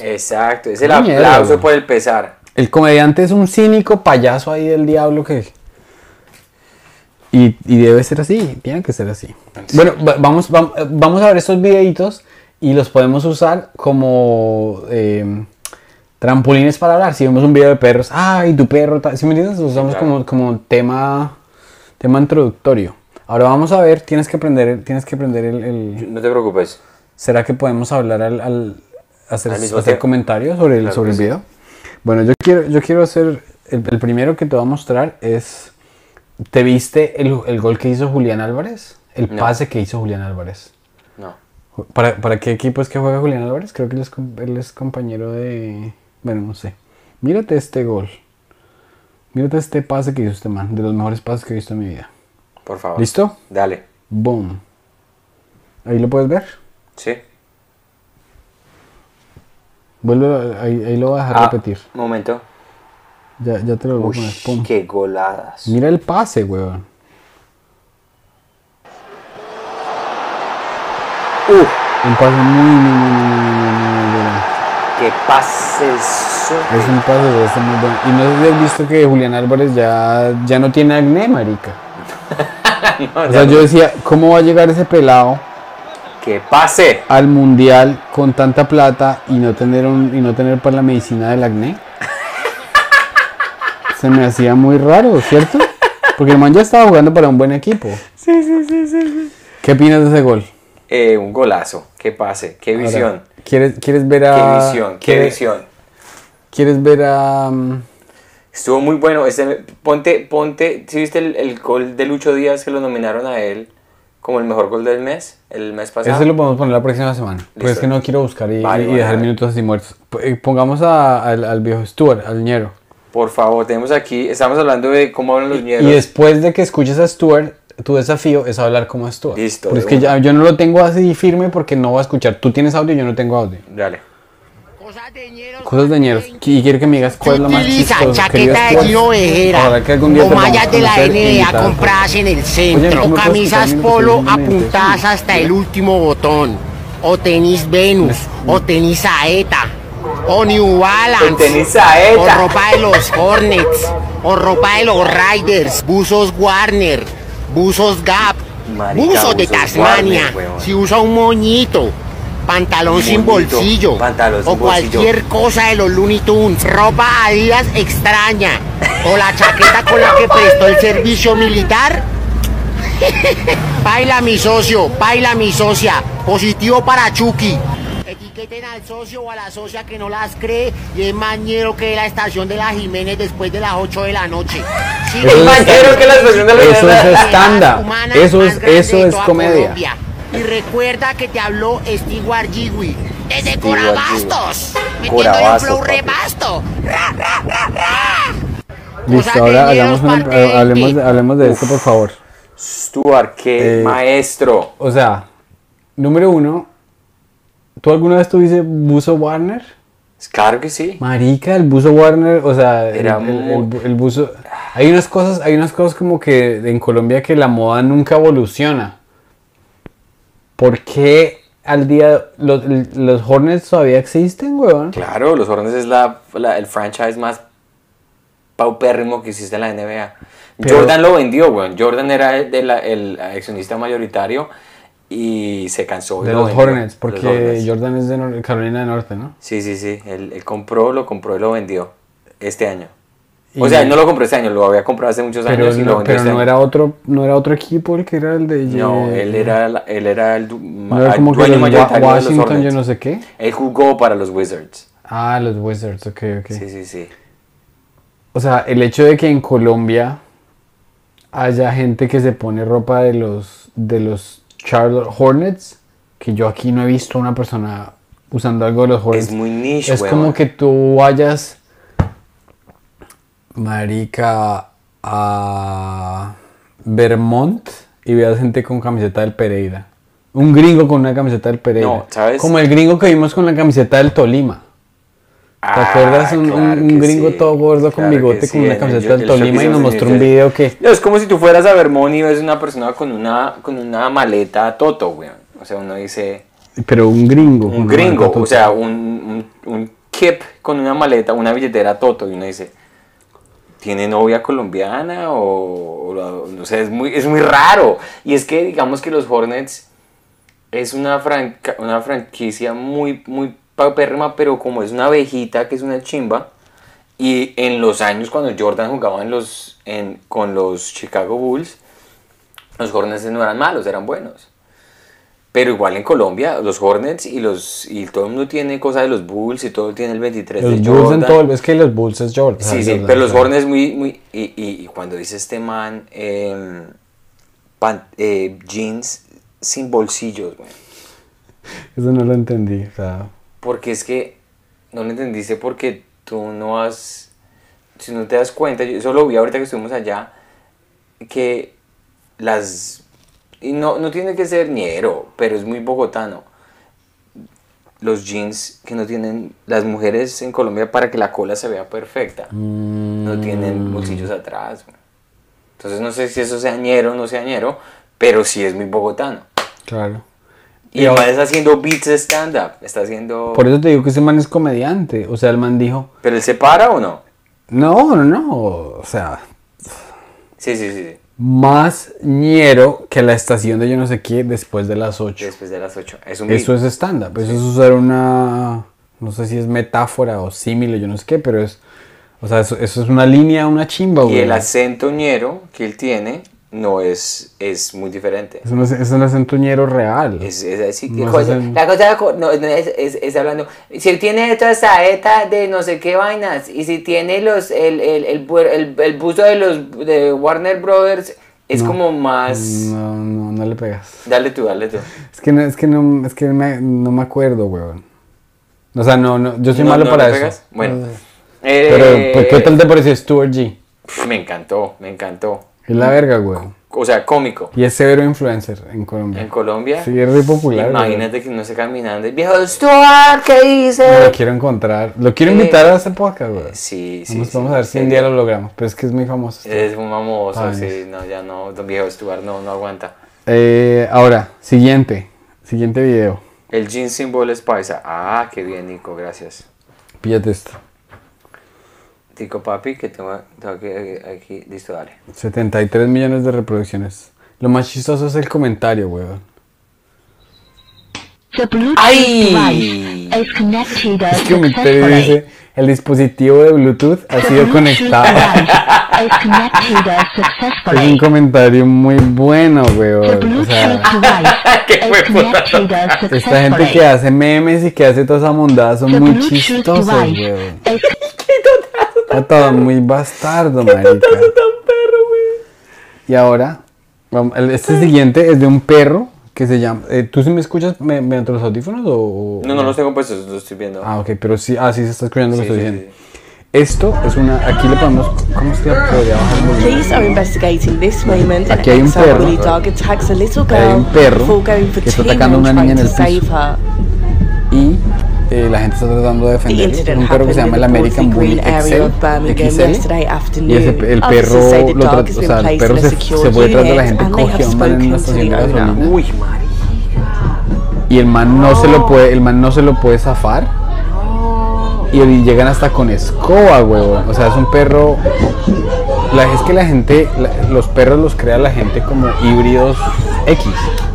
Exacto, es el Qué mierda, aplauso por el pesar. El comediante es un cínico payaso ahí del diablo que. Y, y debe ser así, tiene que ser así. Bueno, va- vamos, vam- vamos a ver estos videitos y los podemos usar como eh, trampolines para hablar. Si vemos un video de perros, ay, tu perro, tal", ¿sí me entiendes? Los usamos claro. como, como tema, tema introductorio. Ahora vamos a ver, tienes que aprender, el- tienes que aprender el- el, No te preocupes. ¿Será que podemos hablar al, al hacer, comentarios sobre el, Claro sobre el sí. video? Bueno, yo quiero, yo quiero hacer. El, el primero que te voy a mostrar es. ¿Te viste el, el gol que hizo Julián Álvarez? El No. pase que hizo Julián Álvarez. No. ¿Para, ¿Para qué equipo es que juega Julián Álvarez? Creo que él es, él es compañero de. Bueno, no sé. Mírate este gol. Mírate este pase que hizo este man. De los mejores pases que he visto en mi vida. Por favor. ¿Listo? Dale. Boom. ¿Ahí lo puedes ver? Sí. Vuelve, ahí, ahí lo voy a dejar Ah, repetir. Momento. Ya, ya te lo voy a poner. Qué goladas. Mira el pase, weón. Uf, Un pase muy, muy, muy, muy, muy, bueno. qué pases. Es un pase de este muy bueno. Y no sé si has visto que Julián Álvarez ya, ya no tiene acné, marica. O sea, yo decía, ¿cómo va a llegar ese pelado ¡Qué pase! al mundial con tanta plata y no tener un, y no tener para la medicina del acné? Se me hacía muy raro, ¿cierto? Porque el man ya estaba jugando para un buen equipo. Sí, sí, sí, sí. ¿Qué opinas de ese gol? Eh, un golazo. Qué pase. Qué Ahora, visión. ¿Quieres, quieres ver Qué a. visión. Qué visión. ¿Quieres ver a. mm, Estuvo muy bueno. Este, ponte, ponte. ¿Sí viste el, el gol de Lucho Díaz que lo nominaron a él como el mejor gol del mes? El mes pasado. Ese lo podemos poner la próxima semana. Pues Listo. es que no quiero buscar y, Vale, y vale, dejar vale. minutos así muertos. Eh, Pongamos a- al, al viejo Stuart, al ñero. Por favor, tenemos aquí. Estamos hablando de cómo hablan los ñeros. Y después de que escuches a Stuart, tu desafío es hablar como Stuart. Listo, Pero es que ya, yo no lo tengo así firme porque no voy a escuchar. Tú tienes audio y yo no tengo audio. Dale. Cosas de ñeros. Y quiero que me digas cuál es lo más querido chaqueta de. Gino Vejera o mallas de la NBA compradas en el centro, ¿no me puedes camisas polo apuntadas hasta el último botón, o tenis Venus, o tenis Saeta, o New Balance, O tenis o ropa de los Hornets, o ropa de los Riders, buzos Warner, buzos Gap, Marica, buzos de Tasmania, Warner, si usa un moñito. Pantalón sin bolsillo pantalón sin o bolsillo. cualquier cosa de los Looney Tunes, ropa Adidas extraña o la chaqueta con la que prestó el servicio militar. Baila mi socio, baila mi socia, positivo para Chucky. Etiqueten al socio o a la socia que no las cree y es mañero que la estación de la Jiménez después de las 8 de la noche. Sí, Eso es mañero que la estación de la Eso Jiménez. es stand-up. Humana Eso es, eso es comedia. Colombia. Y recuerda que te habló Stewart Jiwi desde Corabastos. Metiéndole un flow papi. rebasto. Listo, ahora hablemos, de, hablemos de esto, por favor. Stuart, qué Eh, maestro. O sea, número uno, ¿tú alguna vez tuviste buzo Warner? Claro que sí. Marica, el buzo Warner, o sea, el, Era el- muy- el bu- el buzo... Hay unas cosas, hay unas cosas como que en Colombia que la moda nunca evoluciona. ¿Por qué al día, los, los Hornets todavía existen, weón. Claro, los Hornets es la, la- el franchise más paupérrimo que existe en la NBA. Pero- Jordan lo vendió, weón. Jordan era el, de la- el accionista mayoritario y se cansó. De lo los vendió. Hornets, Los porque Hornets. Jordan es de Carolina del Norte, ¿no? Sí, sí, sí. Él, él compró, lo compró y lo vendió este año. Y- O sea, él no lo compró este año, lo había comprado hace muchos Pero, años y lo no, vendió pero este no año. era otro, no era otro equipo el que era el de No, él era, la- él era el no era como que dueño los de los Washington, yo no sé qué. Él jugó para los Wizards. Ah, los Wizards, ok, ok. Sí, sí, sí. O sea, el hecho de que en Colombia haya gente que se pone ropa de los de los Charlotte Hornets, que yo aquí no he visto una persona usando algo de los Hornets. Es muy niche, Es como que tú vayas, marica, a Vermont y veas gente con camiseta del Pereira. Un gringo con una camiseta del Pereira. No, ¿sabes? Como el gringo que vimos con la camiseta del Tolima. ¿Te Ah, acuerdas? Un, claro gringo sí, todo gordo con claro bigote sí, con una camiseta del el Tolima y nos mostró un video que... No, es como si tú fueras a Vermont y ves una persona con una, con una maleta Toto, weón. O sea, uno dice, Pero un gringo. un gringo, o sea, un, un, un kip con una maleta, una billetera Toto, y uno dice, ¿tiene novia colombiana? O, o no sé, es muy, es muy raro. Y es que, digamos que los Hornets es una, franca- una franquicia muy, muy pero como es una abejita, que es una chimba, y en los años cuando Jordan jugaba en los, en, con los Chicago Bulls, los Hornets no eran malos, eran buenos. Pero igual en Colombia, los Hornets y los y todo el mundo tiene cosas de los Bulls y todo tiene el 23 Los de Bulls Jordan. en todo... Es que los Bulls es Jordan. Sí, sí, Jordan, pero los. Hornets muy, muy... Y, y- y cuando dice este man, em, pan- eh, jeans sin bolsillos, güey. Eso no lo entendí. O sea, Porque es que no lo entendiste porque tú no has... Si no te das cuenta, yo eso lo vi ahorita que estuvimos allá, que las... Y no, no tiene que ser ñero, pero es muy bogotano. Los jeans que no tienen... Las mujeres en Colombia para que la cola se vea perfecta, no tienen bolsillos atrás. Entonces no sé si eso sea ñero o no sea ñero, pero sí es muy bogotano. claro. Y, Y man está haciendo beats de stand-up, está haciendo... Por eso te digo que ese man es comediante. O sea, el man dijo... ¿Pero él se para o no? No, no, no. O sea, Sí, sí, sí. Más ñero que la estación de yo no sé qué después de las 8. Después de las 8. Es un Eso es stand-up. Eso es usar una... No sé si es metáfora o símile, yo no sé qué, pero es... O sea, eso, eso es una línea, una chimba, Y güey. el acento ñero que él tiene no es, es muy diferente. Es un, es un acento ñero real. Es, es así No cosa- acen- la cosa co- no, no, es, hablando si tiene toda esta eta de no sé qué vainas y si tiene los el, el, el, el, busto de los de Warner Brothers es No. como más No, no, no le pegas. dale tú dale tú Es que no, es que no, es que me- no me acuerdo, weón. O sea, no, no, yo soy No, malo no para eso. pegas. bueno Eh, Pero, ¿qué tal te pareció Stuart G? me encantó me encantó Es la verga, weón. o sea cómico Y es severo influencer en Colombia. en Colombia Sí, es re popular. imagínate que no esté caminando el viejo Stuart ¿qué dice? Lo quiero encontrar. Lo quiero Eh, invitar a este podcast, weón. sí sí Vamos, sí, vamos a ver si un sería- día lo logramos. Pero es que es muy famoso. Es un mamoso, Ay. sí, no, ya no, don viejo Stuart no, no aguanta. Eh, ahora, siguiente. Siguiente video. El jean symbol es paisa. Ah, qué bien, Nico, gracias. Píllate esto. Tico papi, que tengo, tengo aquí, aquí, listo, dale. 73 millones de reproducciones. Lo más chistoso es el comentario, weón. The Bluetooth ¡Ay! device is connected El comentario successfully. dice, el dispositivo de Bluetooth ha The sido Bluetooth conectado. Es un comentario muy bueno, weón. O sea, esta gente que hace memes y que hace toda esa mondada son The muy Bluetooth chistosos, weón. Todo muy bastardo, marica. Y ahora, vamos, el- este siguiente es de un perro que se llama... eh, ¿Tú sí me escuchas me- mediante los audífonos o...? o- No, no los tengo puestos, los estoy viendo. Ah, ok, pero sí, ah, sí se está escuchando lo Sí, que sí, estoy diciendo. sí. Esto es una... Aquí le podemos... ¿Cómo que le podría bajar el volumen? Police are investigating this moment Aquí hay un perro. dog attacks a little Hay girl un perro before going for que está two atacando a una niña trying en to el piso. save her. Y eh, la gente está tratando de incident un perro que se llama el American Bully XL. Y ese, el perro, lo dog tra- has o sea, el perro se, se fue detrás de la gente, cogió un man en una estación de gasolina Uy, y el man no se lo puede, el man no se lo puede zafar. Y, y llegan hasta con escoba, huevón. O sea, es un perro. La, es que la gente, la- los perros los crea la gente como híbridos X.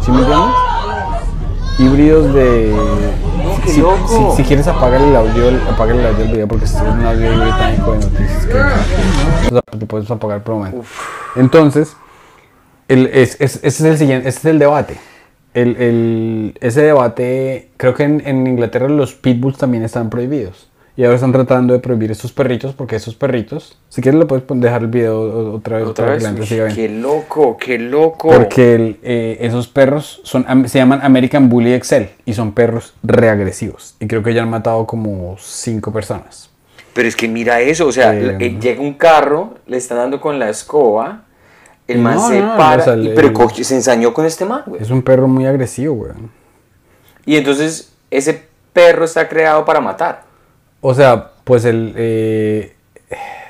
¿Sí me entiendes? Híbridos de. Qué si, loco. si- si quieres apagar el audio, apagar el audio del video porque es un audio británico de noticias que, o sea, te puedes apagar por un momento. Entonces, el, es, es- ese es el siguiente, ese es el debate. El, el- ese debate, creo que en, en Inglaterra los pitbulls también están prohibidos. Y ahora están tratando de prohibir estos perritos porque esos perritos, si quieres le puedes dejar el video otra vez Otra para vez. que Uy, qué loco, qué loco. Porque el, eh, esos perros son, se llaman American Bully Excel y son perros reagresivos. Y creo que ya han matado como cinco personas. Pero es que mira eso, o sea, Eh, eh, llega un carro, le están dando con la escoba, el man se no, para, o sea, y- pero el- se ensañó con este man, güey. Es un perro muy agresivo, weón. Y entonces ese perro está creado para matar. O sea, pues el eh,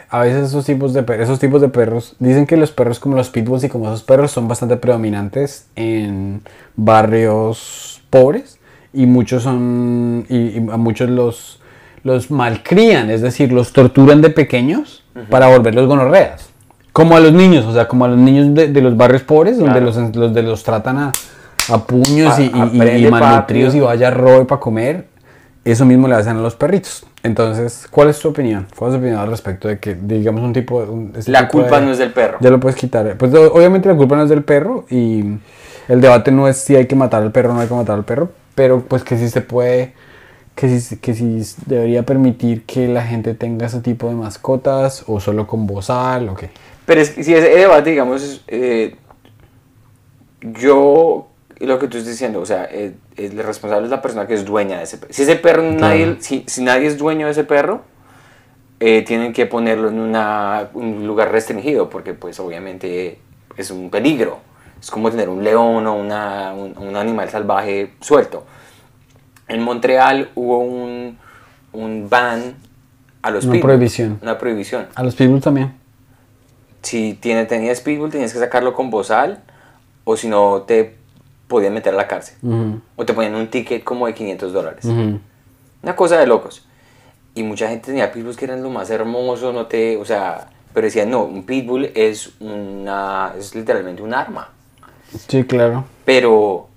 a veces esos tipos de per- esos tipos de perros dicen que los perros como los pitbulls y como esos perros son bastante predominantes en barrios pobres y muchos son y, y a muchos los los malcrían, es decir, los torturan de pequeños para volverlos gonorreas. Como a los niños, o sea, como a los niños de, de los barrios pobres, donde los, los de los tratan a, a puños A- y, y- y- malnutridos y vaya robe para comer, eso mismo le hacen a los perritos. Entonces, ¿cuál es tu opinión? ¿Cuál es tu opinión al respecto de que, digamos, un tipo... un- La tipo culpa de- no es del perro. Ya lo puedes quitar. Pues obviamente la culpa no es del perro y el debate no es si hay que matar al perro o no hay que matar al perro, pero pues que sí se puede, que sí, que sí debería permitir que la gente tenga ese tipo de mascotas o solo con bozal o qué. Pero es que si ese debate, digamos, eh, yo, lo que tú estás diciendo, o sea, eh, el responsable es la persona que es dueña de ese perro. Si ese perro, nadie, si, si nadie es dueño de ese perro, eh, tienen que ponerlo en una, un lugar restringido, porque pues obviamente es un peligro. Es como tener un león o una, un, un animal salvaje suelto. En Montreal hubo un, un ban a los Una prohibición. Una prohibición A los pitbulls también. si tiene, tenías pitbull tenías que sacarlo con bozal o si no te podían meter a la cárcel. O te ponían un ticket como de 500 dólares. ujú. Una cosa de locos. Y mucha gente tenía pitbulls que eran lo más hermoso, no te, o sea, pero decían, no, un pitbull es una, es literalmente un arma. Sí, claro. Pero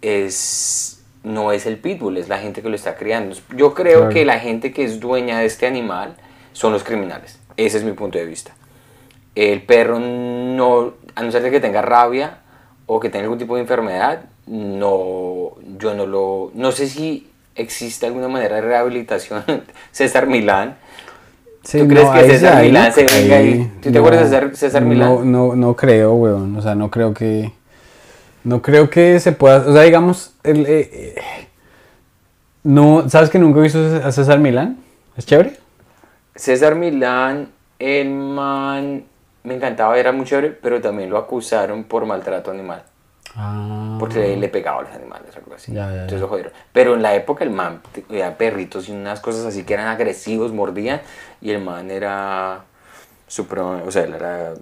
es, no es el pitbull, es la gente que lo está criando. Yo creo Claro. que la gente que es dueña de este animal son los criminales. Ese es mi punto de vista. El perro no, a no ser de que tenga rabia o que tenga algún tipo de enfermedad, no, yo no lo, no sé si existe alguna manera de rehabilitación. César Milán, Sí, ¿Tú crees no, que César Milán ¿no? se venga Ahí, ¿tú te acuerdas de César- César Milán? No, no, no creo, weón. O sea, no creo que. No creo que se pueda. O sea, digamos. El, eh, eh, no, ¿Sabes que nunca he visto a César Milán? ¿Es chévere? César Milán, el man, me encantaba, era muy chévere, pero también lo acusaron por maltrato animal. Ah. Porque le pegaba a los animales, algo así. Ya, ya, Entonces lo jodieron. Pero en la época el man tenía perritos y unas cosas así que eran agresivos, mordían. Y el man era súper. O sea, él era.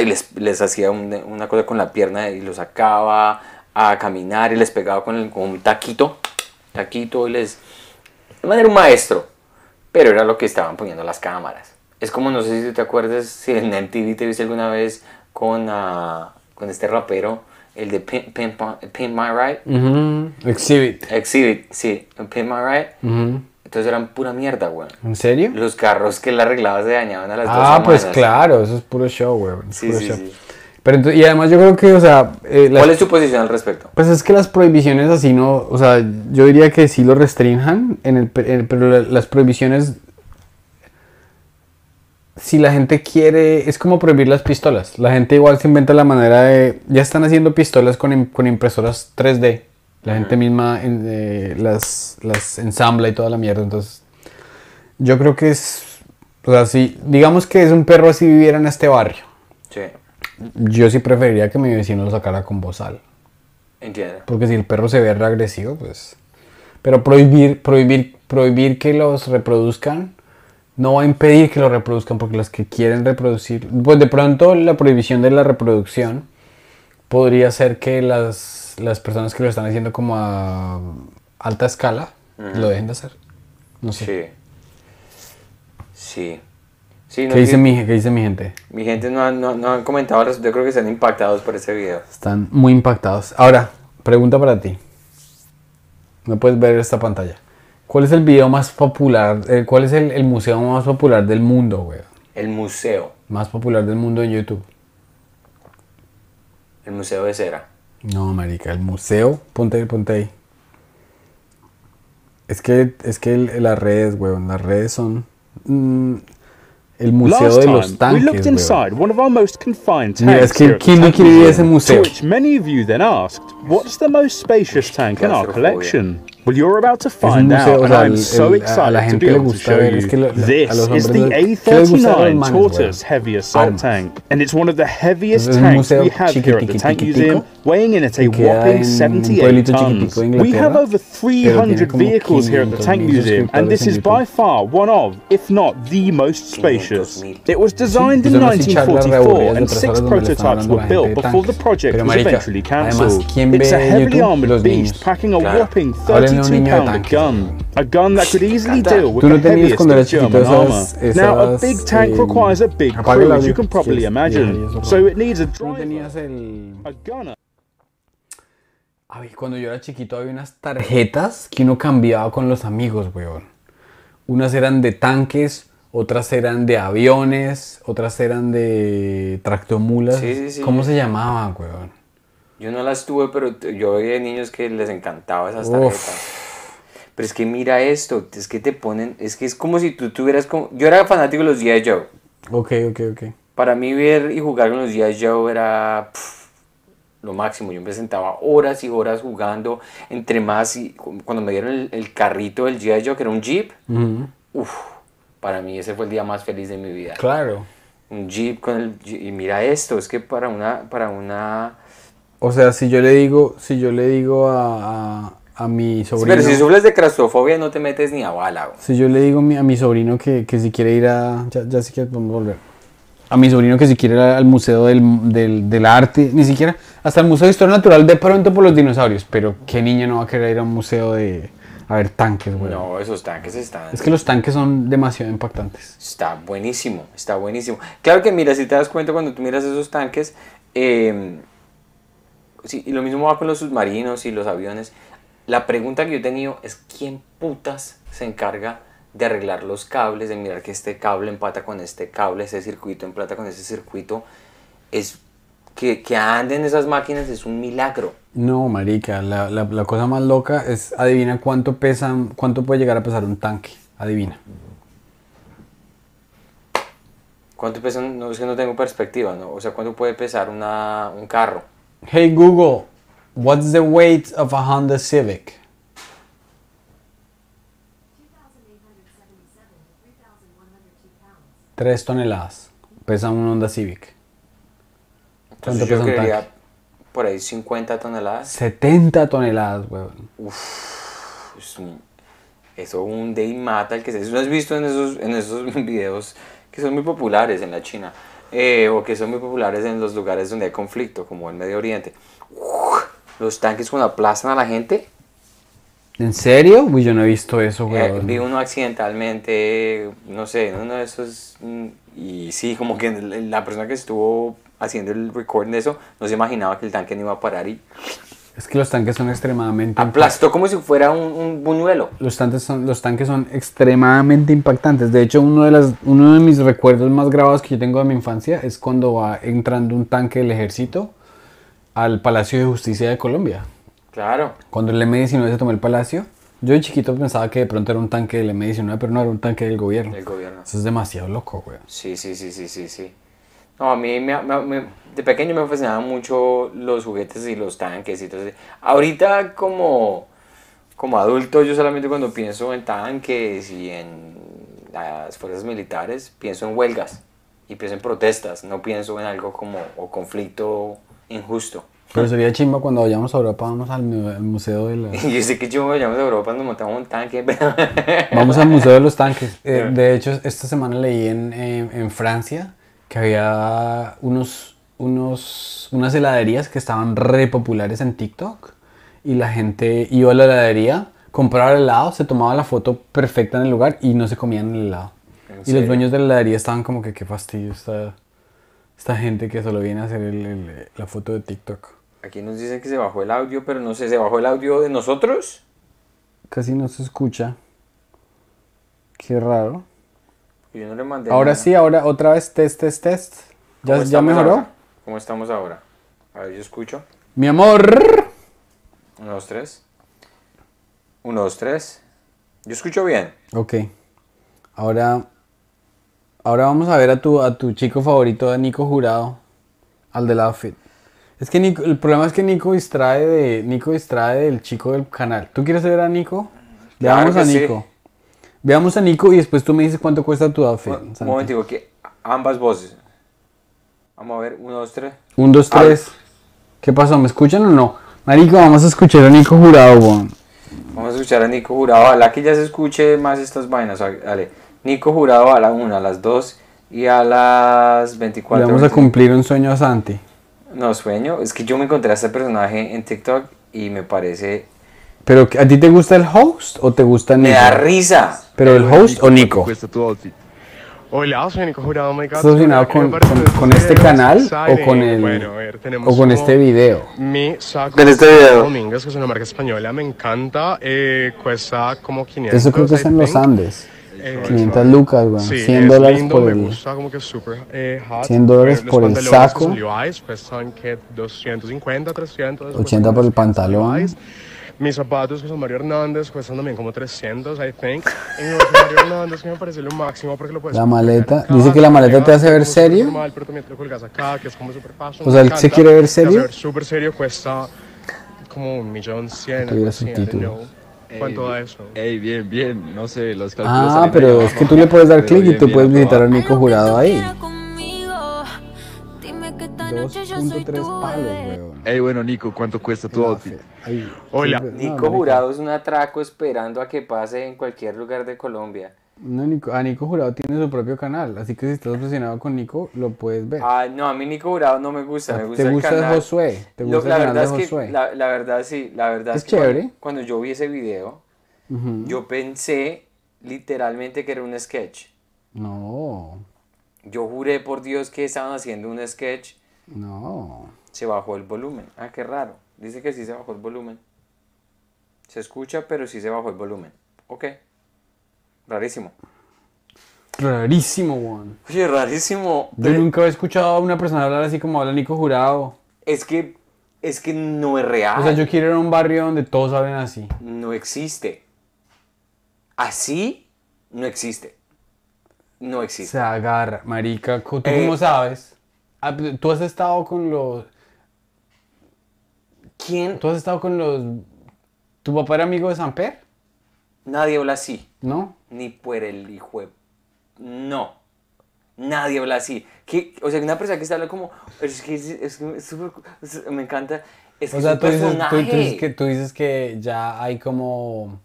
Y les, les hacía un- una cosa con la pierna y los sacaba a caminar y les pegaba con, el- con un taquito. Taquito y les. El man era un maestro. Pero era lo que estaban poniendo las cámaras. Es como, no sé si te acuerdas, si en MTV te viste alguna vez con, ah, con este rapero, el de Pimp, Pimp, Pimp My. Ujú, Exhibit. Exhibit, sí, Pimp My. Ujú. Entonces eran pura mierda, güey. ¿En serio? Los carros que él arreglaba se dañaban a las dos Ah, pues claro, eso es puro show, es Sí, puro sí, show. sí. Pero entonces, y además yo creo que, o sea, eh, las- ¿Cuál es tu posición al respecto? Pues es que las prohibiciones así no, o sea, yo diría que sí lo restrinjan, en el, en- pero la- las prohibiciones, si la gente quiere, es como prohibir las pistolas. La gente igual se inventa la manera de, ya están haciendo pistolas con, con impresoras 3D. La gente misma eh, las, las ensambla y toda la mierda. Entonces, yo creo que es, o sea, si digamos que es un perro así viviera en este barrio, Sí, yo sí preferiría que mi vecino lo sacara con bozal. entiendo. Porque si el perro se ve reagresivo, pues. Pero prohibir, prohibir, prohibir que los reproduzcan no va a impedir que lo reproduzcan porque los que quieren reproducir, pues de pronto la prohibición de la reproducción podría ser que las, las personas que lo están haciendo como a alta escala lo dejen de hacer. No sé. Sí. Sí. Sí, no, ¿Qué, dice mi, ¿Qué dice mi gente? mi gente no, ha- no, no han comentado, yo creo que están impactados por ese video. Están muy impactados. Ahora, pregunta para ti. No puedes ver esta pantalla. ¿Cuál es el video más popular? eh, ¿Cuál es el, el museo más popular del mundo, güey? El museo, Más popular del mundo en YouTube. el museo de cera. No, marica, el museo, ponte ahí, ponte ahí. Es que, es que el- las redes, weón, las redes son mm, el museo Last de los we tanques, looked weón. inside one of our most confined Mira, tanks es que ¿quién no quiere ir a ese museo? To which many of you then asked, what's the most spacious tank in our collection? Well, you're about to find out, and I'm so excited to be able to show you. This is the A39 Tortoise Heavy Assault Tank, and it's one of the heaviest tanks we have here at the Tank Museum, weighing in at a whopping 78 tons. We have over 300 vehicles here at the Tank Museum, and this is by far one of, if not the most spacious. It was designed in 1944, and six prototypes were built before the project was eventually cancelled. It's a heavily armoured beast packing a whopping 30 tener un niño de tanque. A gun that could easily deal with Tú no tenías cuando eras chiquito esas, esas, Now a big tank eh, requires a big crew, as you can probably imagine. So it needs a driver, a gunner. Cuando yo era chiquito había unas tarjetas que uno cambiaba con los amigos, weón. Unas eran de tanques, otras eran de aviones, otras eran de tractomulas. Sí, sí, sí. ¿Cómo se llamaba, weón? Yo no las tuve, pero yo veía niños que les encantaba esas Uf. tarjetas. Pero es que mira esto, es que te ponen, es que es como si tú tuvieras como... Yo era fanático de los G.I. Joe. Ok, ok, ok. Para mí ver y jugar con los G.I. Joe era pf, lo máximo. Yo me sentaba horas y horas jugando. Entre más, y cu- cuando me dieron el, el carrito del G.I. Joe, que era un Jeep, para mí ese fue el día más feliz de mi vida. Claro. Un Jeep con el... Y mira esto, es que para una... Para una O sea, si yo le digo, si yo le digo a, a, a mi sobrino... pero si sufres de claustrofobia no te metes ni a bala. Si yo le digo a mi, a mi sobrino que, que si quiere ir a... Ya, ya si quiere podemos volver. A mi sobrino que si quiere ir al Museo del, del, del Arte, ni siquiera... Hasta el Museo de Historia Natural de pronto por los dinosaurios. Pero ¿qué niño no va a querer ir a un museo de... A ver, tanques, güey. No, esos tanques están... Es que los tanques son demasiado impactantes. Está buenísimo, está buenísimo. Claro que mira, si te das cuenta cuando tú miras esos tanques, eh, sí, y lo mismo va con los submarinos y los aviones. La pregunta que yo he tenido es quién putas se encarga de arreglar los cables, de mirar que este cable empata con este cable, ese circuito empata con ese circuito. Es que, que anden esas máquinas es un milagro. No, marica, la, la, la cosa más loca es adivina cuánto pesan, cuánto puede llegar a pesar un tanque. Adivina. ¿Cuánto pesa? un- No, es que no tengo perspectiva, ¿no? O sea, ¿cuánto puede pesar una, un carro? Hey Google, what's the weight of a Honda Civic? Tres toneladas. Pesa un Honda Civic. ¿Cuánto Entonces yo pesa un creería tanque? por ahí 50 toneladas. 70 toneladas, weón. Es un- eso hunde y mata el que se... ¿No has visto en esos, en esos videos que son muy populares en la China? Eh, o que son muy populares en los lugares donde hay conflicto, como el Medio Oriente. Los tanques cuando aplastan a la gente. ¿En serio? Uy, yo no he visto eso, eh, weón. vi uno accidentalmente, no sé, en uno de esos... mm, Y sí, como que la persona que estuvo haciendo el recording de eso no se imaginaba que el tanque no iba a parar y Es que los tanques son extremadamente... aplastó como si fuera un, un buñuelo. Los tanques, son, los tanques son extremadamente impactantes. De hecho, uno de, las, uno de mis recuerdos más grabados que yo tengo de mi infancia es cuando va entrando un tanque del ejército al Palacio de Justicia de Colombia. Claro. Cuando el M-19 se tomó el palacio, yo de chiquito pensaba que de pronto era un tanque del M-19, pero no era un tanque del gobierno. Del gobierno. Eso es demasiado loco, güey. Sí, sí, sí, sí, sí, sí. No, a mí me, me- me- de pequeño me fascinaban mucho los juguetes y los tanques y todo eso. Ahorita como, como adulto yo solamente cuando pienso en tanques y en las fuerzas militares pienso en huelgas y pienso en protestas, no pienso en algo como o conflicto injusto. Pero sería chimba cuando vayamos a Europa, vamos al, mu- al museo de la... Yo sé que me llamo de Europa nos montamos un tanque. Vamos al Museo de los Tanques. Eh, de hecho, esta semana leí en, en- en Francia que había unos, unos, unas heladerías que estaban re populares en TikTok y la gente iba a la heladería, compraba el helado, se tomaba la foto perfecta en el lugar y no se comían el helado. ¿En Y los dueños de la heladería estaban como que qué fastidio esta, esta gente que solo viene a hacer el- el- la foto de TikTok. Aquí nos dicen que se bajó el audio, pero no sé, ¿se bajó el audio de nosotros? Casi no se escucha. Qué raro. Yo no le mandé Ahora nada. sí, ahora otra vez test, test, test. ¿Ya, ¿Cómo ya mejoró? ahora? ¿Cómo estamos ahora? A ver, yo escucho. Mi amor. Uno, dos, tres. Uno, dos, tres. Yo escucho bien. Ok. Ahora, ahora vamos a ver a tu, a tu chico favorito, a Nico Jurado, al del outfit. Es que Nico- el problema es que Nico distrae de, Nico distrae del chico del canal. ¿Tú quieres ver a Nico? Claro Veamos a sí. Nico. Veamos a Nico y después tú me dices cuánto cuesta tu outfit. Un momentico, que ambas voces. Vamos a ver, uno, dos, tres. Un, dos, Ah. tres. ¿Qué pasó? ¿Me escuchan o no? Marico, vamos a escuchar a Nico Jurado, weón. Vamos a escuchar a Nico Jurado. Ojalá que ya se escuche más estas vainas. Dale. Nico Jurado a la una, a las dos y a las Le 24. vamos a cumplir un sueño a Santi. No, sueño. Es que yo me encontré a este personaje en TikTok y me parece. Pero, ¿a ti te gusta el host o te gusta Me Nico? da risa. ¿Pero el host o Nico? Hola, soy Nico Jurado, oh. ¿Estás obsesionado ¿Qué me con, con- con este canal o con el Bueno, a ver, tenemos o con este video? Mi saco Con este video. Domínguez, que es una marca española, me encanta. Eh, cuesta como 500. Eso creo que es I en los. Andes. Eh, 500 lucas, weón. Sí, 100 es dólares lindo, por me el... gusta como que es súper eh, hot. 100 dólares Eh, por el saco. son Levi's cuestan que 250, 300. después 80 son por el pantalón. Levi's. Mis zapatos que son Mario Hernández cuestan también como 300, I think. Y mi Mario Hernández que me parece lo máximo porque lo puedes La maleta. acá, Dice que la maleta te hace ver serio. normal, pero también te lo colgas acá, que es como fashion. O sea, ¿él se quiere ver Te hace serio? ver súper serio, cuesta como un millón cien. ¿Cuánto da eso? Ey, bien, bien. No sé, los cálculos. Ah, pero es que tú le puedes dar clic y tú bien puedes visitar a. Nico Jurado ahí. 2.3 tu palos, weón. Ey, bueno, Nico, ¿cuánto cuesta tu outfit? Hola. Siempre- no, Nico marica. Jurado es un atraco esperando a que pase en cualquier lugar de Colombia. No, Nico, a Nico Jurado tiene su propio canal, así que si estás obsesionado con Nico, lo puedes ver. Ah, no, a mí Nico Jurado no me gusta. Me gusta ¿Te el gusta canal. Josué? ¿Te Lo- gusta la el canal verdad de es que, la, la verdad sí, la verdad Es es, que cuando- chévere. Cuando, yo vi ese video, Ujú. yo pensé literalmente que era un sketch. No, Yo juré por Dios que estaban haciendo un sketch. No. Se bajó el volumen. Ah, qué raro. Dice que sí se bajó el volumen. Se escucha, pero sí se bajó el volumen. Ok. Rarísimo. Rarísimo, weón. Oye, rarísimo. Yo nunca he escuchado a una persona hablar así como habla Nico Jurado. Es que, es que no es real. O sea, yo quiero ir a un barrio donde todos hablen así. No existe. Así no existe. No existe. Se agarra, marica. ¿Tú Eh. cómo sabes? Ah, Tú has estado con los... ¿Quién? ¿Tú has estado con los... ¿Tu papá era amigo de Samper? Nadie habla así. ¿No? Ni por el hijo de... No. Nadie habla así. ¿Qué? O sea, una persona que está hablando como... Es que es, es que es súper- me encanta. Es que O sea, es tú dices, tú- tú dices que, tú dices que ya hay como...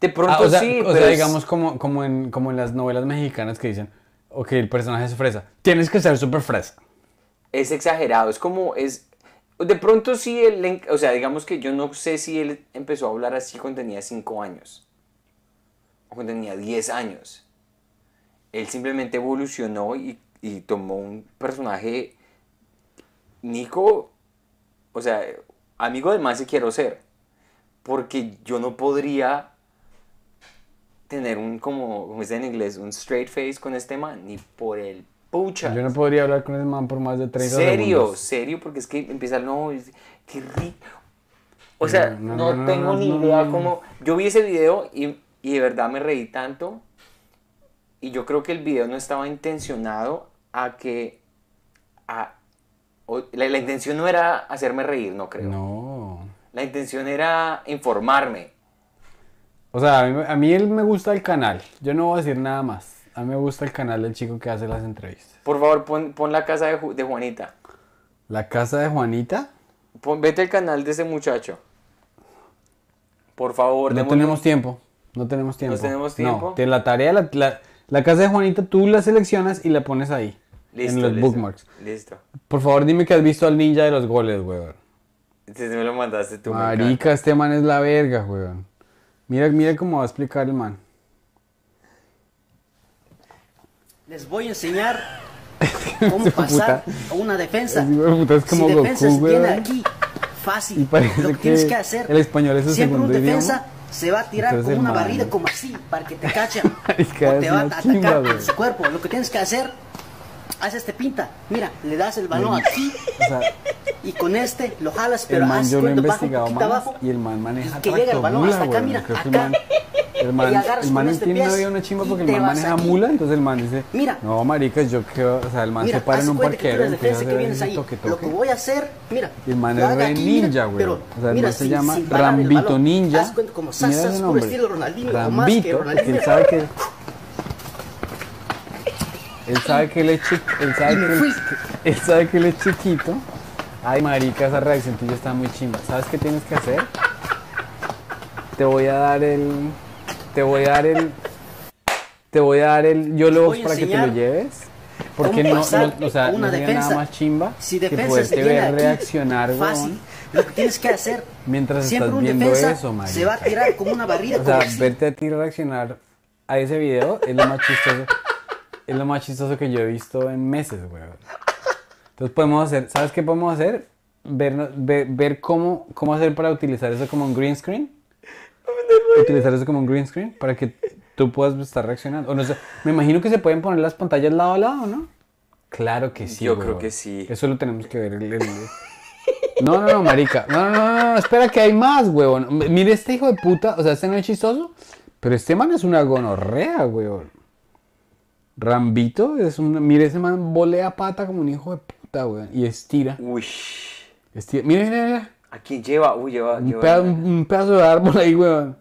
De pronto Ah, o sea, sí, o pero sea, es- digamos como, como, en, como en las novelas mexicanas que dicen, ok, el personaje es fresa. Tienes que ser súper fresa. es exagerado, es como, es, de pronto sí, él, o sea, digamos que yo no sé si él empezó a hablar así cuando tenía 5 años, o cuando tenía 10 años. Él simplemente evolucionó y, y tomó un personaje, Nico, o sea, amigo del más si quiero ser, porque yo no podría tener un, como, como dice en inglés, un straight face con este man, ni por el pucha. Yo no podría hablar con ese man por más de 30 Serio, segundos. serio, porque es que empieza, no, qué rico. O sea, No, no, tengo ni idea cómo. Yo vi ese video y, y de verdad me reí tanto. Y yo creo que el video no estaba intencionado a que. a- la, la intención no era hacerme reír, no creo. No. La intención era informarme. O sea, a mí, a mí él me gusta el canal. Yo no voy a decir nada más. A mí me gusta el canal del chico que hace las entrevistas. Por favor, pon, pon la casa de, Ju- de Juanita. La casa de Juanita. Pon- vete al canal de ese muchacho. Por favor, No tenemos tiempo. No tenemos tiempo. tenemos tiempo? No, te- la tarea, la, la- la casa de Juanita, tú la seleccionas y la pones ahí. Listo, en los bookmarks. Listo. Por favor, dime que has visto al ninja de los goles, weón. Entonces me lo mandaste tú. me Marica, este man es la verga, weón. Mira, mira cómo va a explicar el man. Les voy a enseñar cómo pasar a una defensa. Es como si defensa Goku, se tiene aquí, fácil. Lo que, que tienes que hacer, el español es su siempre un defensa idioma. se va a tirar Entonces con el una man- barrida como así, para que te cache. Marica, o te va a atacar chimba, con weón. su cuerpo. Lo que tienes que hacer, haces este pinta. Mira, le das el balón El- aquí O sea, y con este lo jalas, el pero man haces yo lo he investigado más abajo. y el man maneja que llega el balón hasta acá, mira, que el acá. man, el man, Y el man este pie vida una chimba y porque el man maneja aquí. mula, entonces el man dice, Mira. no, marica, yo creo, o sea, el man Mira, se para en un que parquero, empieza a que hacer ahí. toque, Lo que toque. voy a hacer, mira. Y el man es re ninja, güey. O sea, el man se llama el Rambito. Ninja. Como Y ese puro nombre. estilo Ronaldinho, más que Rambito, Ronaldinho. él sabe que... Él sabe que él es. Él sabe Y que él sabe que él es chiquito. Ay, marica, esa reacción tuya está muy chimba. ¿Sabes qué tienes que hacer? Te voy a dar el... Te voy a dar el... Te voy a dar el YOLO voy a para que te lo lleves. Porque no, o sea, una no defensa. nada más chimba Si que poderte ver reaccionar, fácil. Lo que tienes que hacer, mientras siempre estás viendo eso, marica. se va a tirar como una barrida. O sea, así. verte a ti reaccionar a ese video es lo más chistoso. es lo más chistoso que yo he visto en meses, weón. Entonces podemos hacer, ¿sabes qué podemos hacer? Ver, ver, ver cómo, cómo hacer para utilizar eso como un green screen. Utilizar eso como un green screen para que tú puedas estar reaccionando. O no sé, me imagino que se pueden poner las pantallas lado a lado, ¿no? Claro que sí. Yo creo que sí. Eso lo tenemos que ver. el- el- No, no, no, marica. No, no, no, no, espera que hay más, huevón. Mire este hijo de puta. O sea, este no es chistoso. Pero este man es una gonorrea, huevón. Rambito es un... Mire, ese man volea pata como un hijo de puta, Y estira. Uy. estira. Mira, mira, mira. ¿A quién lleva? Uy, lleva. Un, lleva- peda- un- un pedazo de árbol ahí, huevón.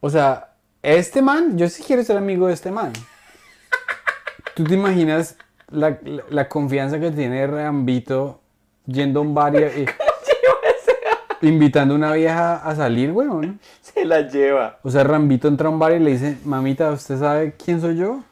O sea, este man, yo sí quiero ser amigo de este man. ¿Tú te imaginas la, la- la confianza que tiene Rambito yendo a un bar y- invitando a una vieja a salir, weón? Se la lleva. O sea, Rambito entra a un bar y le dice, mamita, ¿usted sabe quién soy yo?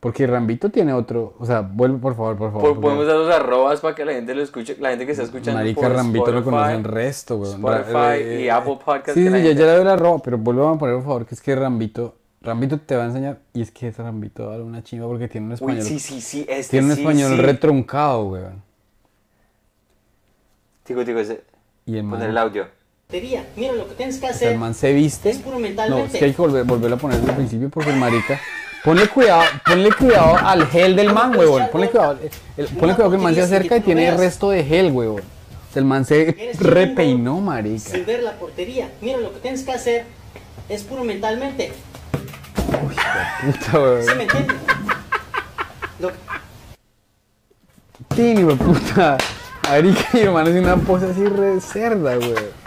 Porque Rambito tiene otro, o sea, vuelve por favor, por favor. Podemos favor. dar los arrobas para que la gente lo escuche, la gente que está escuchando. Marica por Rambito lo Spotify. conoce el resto, weón. Spotify eh, y Apple Podcast. Sí, sí, gente- ya le doy la ropa, pero vuelvo a poner por favor que es que Rambito, Rambito te va a enseñar, y es que ese Rambito da una chimba porque tiene un Uy, español. sí, sí, sí. Este tiene un sí, español sí. retruncado, weón. Digo, digo, ese. Y el Poner man, el audio. Mira lo que tienes que hacer. el man se viste. Es puro No, mentalmente. es que hay que volver, volverlo a poner desde el principio porque el marica. Ponle cuidado, ponle cuidado al gel del man, huevón. Ponle cuidado, el- ponle cuidado que el man se acerca y tiene el resto de gel, huevón. El man se repeinó, marica. Sin ver la portería. Mira lo que tienes que hacer. Es puro mentalmente. Puta, ¿Sí huevón. me entiendes? Lo- Tini, puta. Marica, mi hermano hace una pose así re cerda, huevón.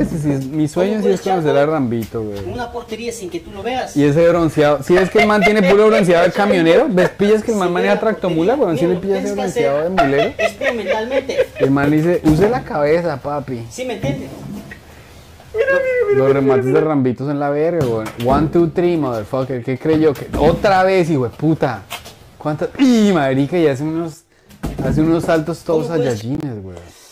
Ese sí es, mi sueño sí es conocer a Rambito, huevón. Una portería sin que tú lo veas. Y ese bronceado, si es que el man tiene puro bronceado de camionero, ¿ves? Pillas que el man maneja tractomula, weón, si le pillas ese bronceado de mulero. Es puro mentalmente. El man dice, use la cabeza, papi. ¿Sí me entiendes? Los remates de Rambitos en la verga, weón. One, two, three, motherfucker. ¿Qué creyó? que Otra vez, hijo de puta. ¿Cuántas? ¡Y marica! Y hace unos, hace unos saltos todos allallines, weón.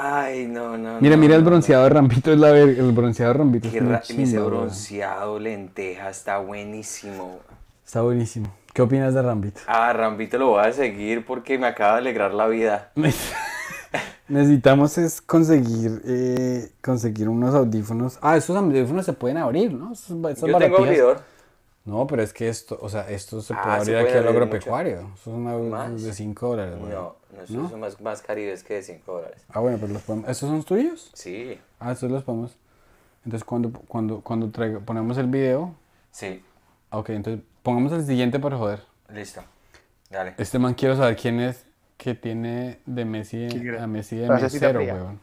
Ay, no, no. Mira, no, mira el bronceado de Rambito es la verga. El bronceado de Rambito es ese bronceado, lenteja, está buenísimo. Está buenísimo. ¿Qué opinas de Rambito? Ah, Rambito lo voy a seguir porque me acaba de alegrar la vida. Necesitamos es conseguir eh, conseguir unos audífonos. Ah, esos audífonos se pueden abrir, ¿no? Esos, esas Yo tengo abridor. No, pero es que esto, o sea, esto se Ah, puede se abrir aquí puede al agropecuario. Esos son au- ¿Más? de 5 dólares, güey. No, no, esos ¿No? son más, más caribes que de 5 dólares. Ah, bueno, pero los podemos. ¿Estos son tuyos? Sí, Ah, estos los podemos. Entonces, cuando, cuando, cuando traiga- ponemos el video. sí, ah, Ok, entonces pongamos el siguiente para joder. listo. Dale. Este man quiero saber quién es que tiene de Messi a Messi de mesero, weón.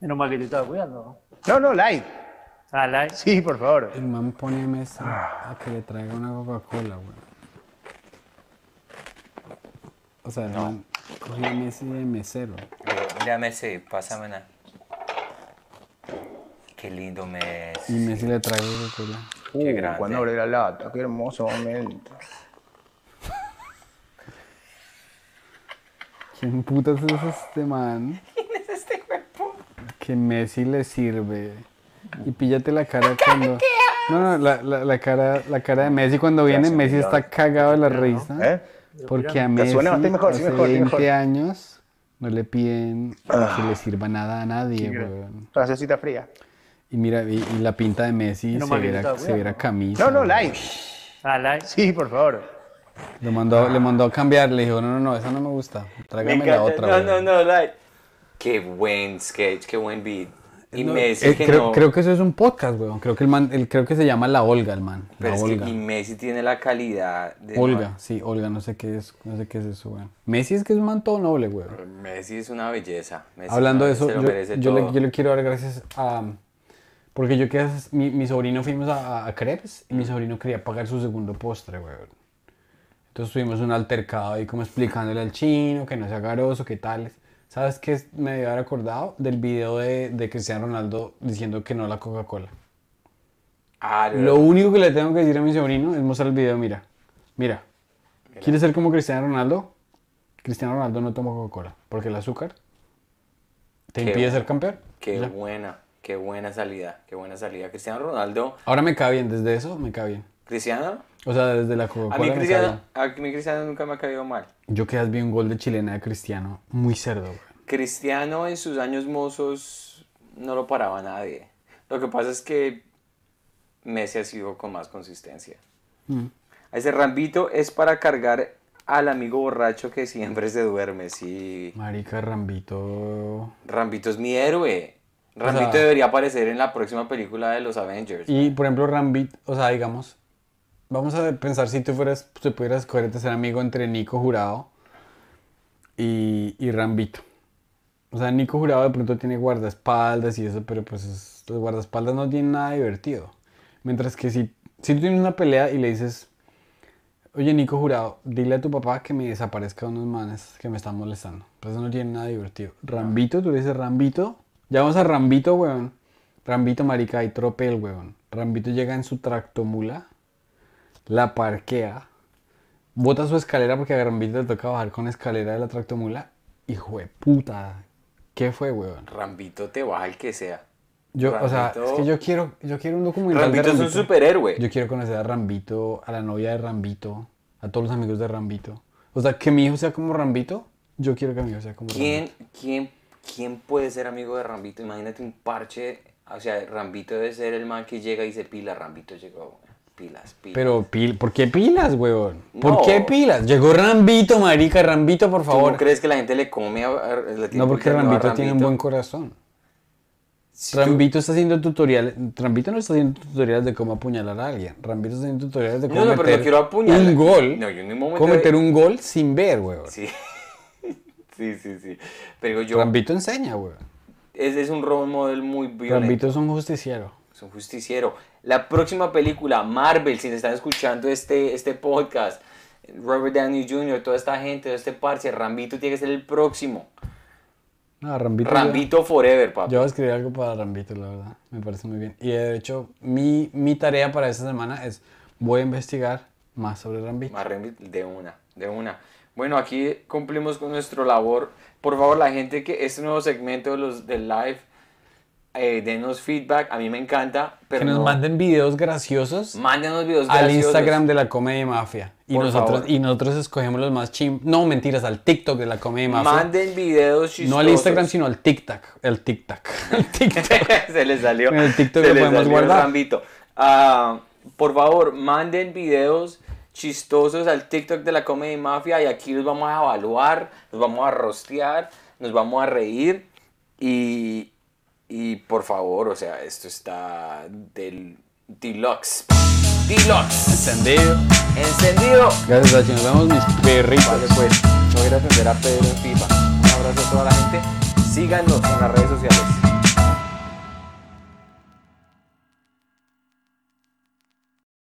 Menos mal que te estaba cuidando. No, no, live. Ah. Sí, por favor. El man pone a Messi a que le traiga una Coca-Cola, weón. O sea, el man cogió a Messi de mesero. Mira, Messi, pásame una. Qué lindo Y Messi. Messi le trae Coca-Cola. Uh, grande. cuando abre la lata, qué hermoso momento. ¿Quién putas es este man? ¿Quién es este cuerpo? Que Messi le sirve. Y píllate la cara cuando. No, no, la, la, la cara, la cara de Messi cuando viene, Messi está cagado de la risa. ¿Eh? Porque a ¿Te Messi suena? Mejor, sí, hace mejor, sí, 20 mejor. años no le piden Ah. que le sirva nada a nadie, weón. Frasecita fría. Y mira, y, y la pinta de Messi No, se está se bueno. camisa. No, no, like. Ah, like. Sí, por favor. Le mandó, le mandó a cambiar, le dijo, no, no, no, esa no me gusta. Tráigame la otra. No, weón". no, no, like. Qué buen sketch, qué buen beat. Y No, Messi eh, que creo, no. creo que eso es un podcast, weón. Creo que el man, el- creo que se llama La Olga, el man. La es Olga. que y Messi tiene la calidad de. Olga, sí, Olga, no sé qué es, no sé qué es eso, weón. Messi es que es un man todo noble, weón. Messi es una belleza. Messi Hablando de eso, yo, yo le, yo le quiero dar gracias a... Porque yo que mi, mi sobrino fuimos a, a Crepes y mi sobrino quería pagar su segundo postre, weón. Entonces tuvimos un altercado ahí como explicándole al chino que no sea garoso, que tales. ¿Sabes qué me debe haber acordado? Del video de, de Cristiano Ronaldo diciendo que no a la Coca-Cola. Ah, Lo único que le tengo que decir a mi sobrino es mostrar el video, mira. Mira. ¿Quieres ser como Cristiano Ronaldo? Cristiano Ronaldo no toma Coca-Cola. Porque el azúcar te Qué impide ser campeón. Qué Ya. buena, qué buena salida, qué buena salida. Cristiano Ronaldo, Ahora me cae bien, desde eso me cae bien. Cristiano, O sea, desde la a mí Coca-Cola me cae Cristiano, a mí Cristiano nunca me ha caído mal. Yo que vi un gol de chilena de Cristiano, muy cerdo, güey. Cristiano en sus años mozos no lo paraba nadie. Lo que pasa es que Messi ha sido con más consistencia. Mm. Ese rambito es para cargar al amigo borracho que siempre se duerme, sí. Marica Rambito. Rambito es mi héroe. O Rambito sea- debería aparecer en la próxima película de los Avengers. Y por ejemplo, Rambito, o sea, digamos, vamos a pensar si tú fueras, si pudieras escoger de ser amigo entre Nico Jurado y, y Rambito. O sea, Nico Jurado de pronto tiene guardaespaldas y eso, pero pues es- los guardaespaldas no tienen nada divertido. Mientras que si, si tú tienes una pelea y le dices, oye Nico Jurado, dile a tu papá que me desaparezca unos manes que me están molestando. Pues eso no tiene nada divertido. Rambito, tú le dices Rambito, ya vamos a Rambito, weón. Rambito, marica, hay tropel, weón. Rambito llega en su tractomula, la parquea, bota su escalera porque a Rambito le toca bajar con escalera de la tractomula. Hijo de puta, ¿qué fue, weón? Rambito te baja el que sea. Yo, o sea, Rambito- es que yo quiero, yo quiero un documental de Rambito es un Rambito. superhéroe. Yo quiero conocer a Rambito, a la novia de Rambito, a todos los amigos de Rambito. O sea, que mi hijo sea como Rambito, yo quiero que mi hijo sea como ¿Quién, Rambito. quién, ¿Quién puede ser amigo de Rambito? Imagínate un parche. O sea, Rambito debe ser el man que llega y dice pila. Rambito llegó. Pilas, pilas. Pero, pil, ¿por qué pilas, huevón? ¿Por No. qué pilas? Llegó Rambito, marica, Rambito, por ¿Tú favor. no crees que la gente le come a, le No, porque Rambito tiene un buen corazón. Si tú- Rambito está haciendo tutoriales. Rambito no está haciendo tutoriales de cómo apuñalar a alguien. Rambito está haciendo tutoriales de cómo No, no, pero meter no quiero apuñalar. un gol. No, yo en momento Cómo de- meter un gol sin ver, huevón. Sí. sí, sí, sí. Pero yo. Rambito enseña, huevón. Es, es un role model muy violento. Rambito es un justiciero. Es un justiciero. La próxima película, Marvel, si están escuchando este, este podcast, Robert Downey Jr., toda esta gente, todo este parche, Rambito tiene que ser el próximo. No, Rambito. Rambito Forever, papá. Yo voy a escribir algo para Rambito, la verdad. Me parece muy bien. Y de hecho, mi, mi tarea para esta semana es: voy a investigar más sobre Rambito. Más Rambito, de una, de una. Bueno, aquí cumplimos con nuestro labor. Por favor, la gente que este nuevo segmento de los del live, eh, denos feedback. A mí me encanta. Pero que nos no- manden videos graciosos Mándenos videos al graciosos. Instagram de la Comedia Mafia. Y Por nosotros, favor. y nosotros escogemos los más chim... No, mentiras, al TikTok de la Comedia Mafia. Manden videos chistosos. no al Instagram, sino al TikTok. El TikTok. El TikTok. se les salió. En el TikTok lo podemos guardar. Ah, por favor, manden videos chistosos al TikTok de la Comedy Mafia y aquí los vamos a evaluar, los vamos a rostear, nos vamos a reír y, y por favor, o sea, esto está del deluxe. Deluxe. Encendido. Encendido. Gracias, Dachi. Nos vemos, mis perritos. Vale, pues, voy a atender a Pedro FIFA. Un abrazo a toda la gente. Síganos en las redes sociales.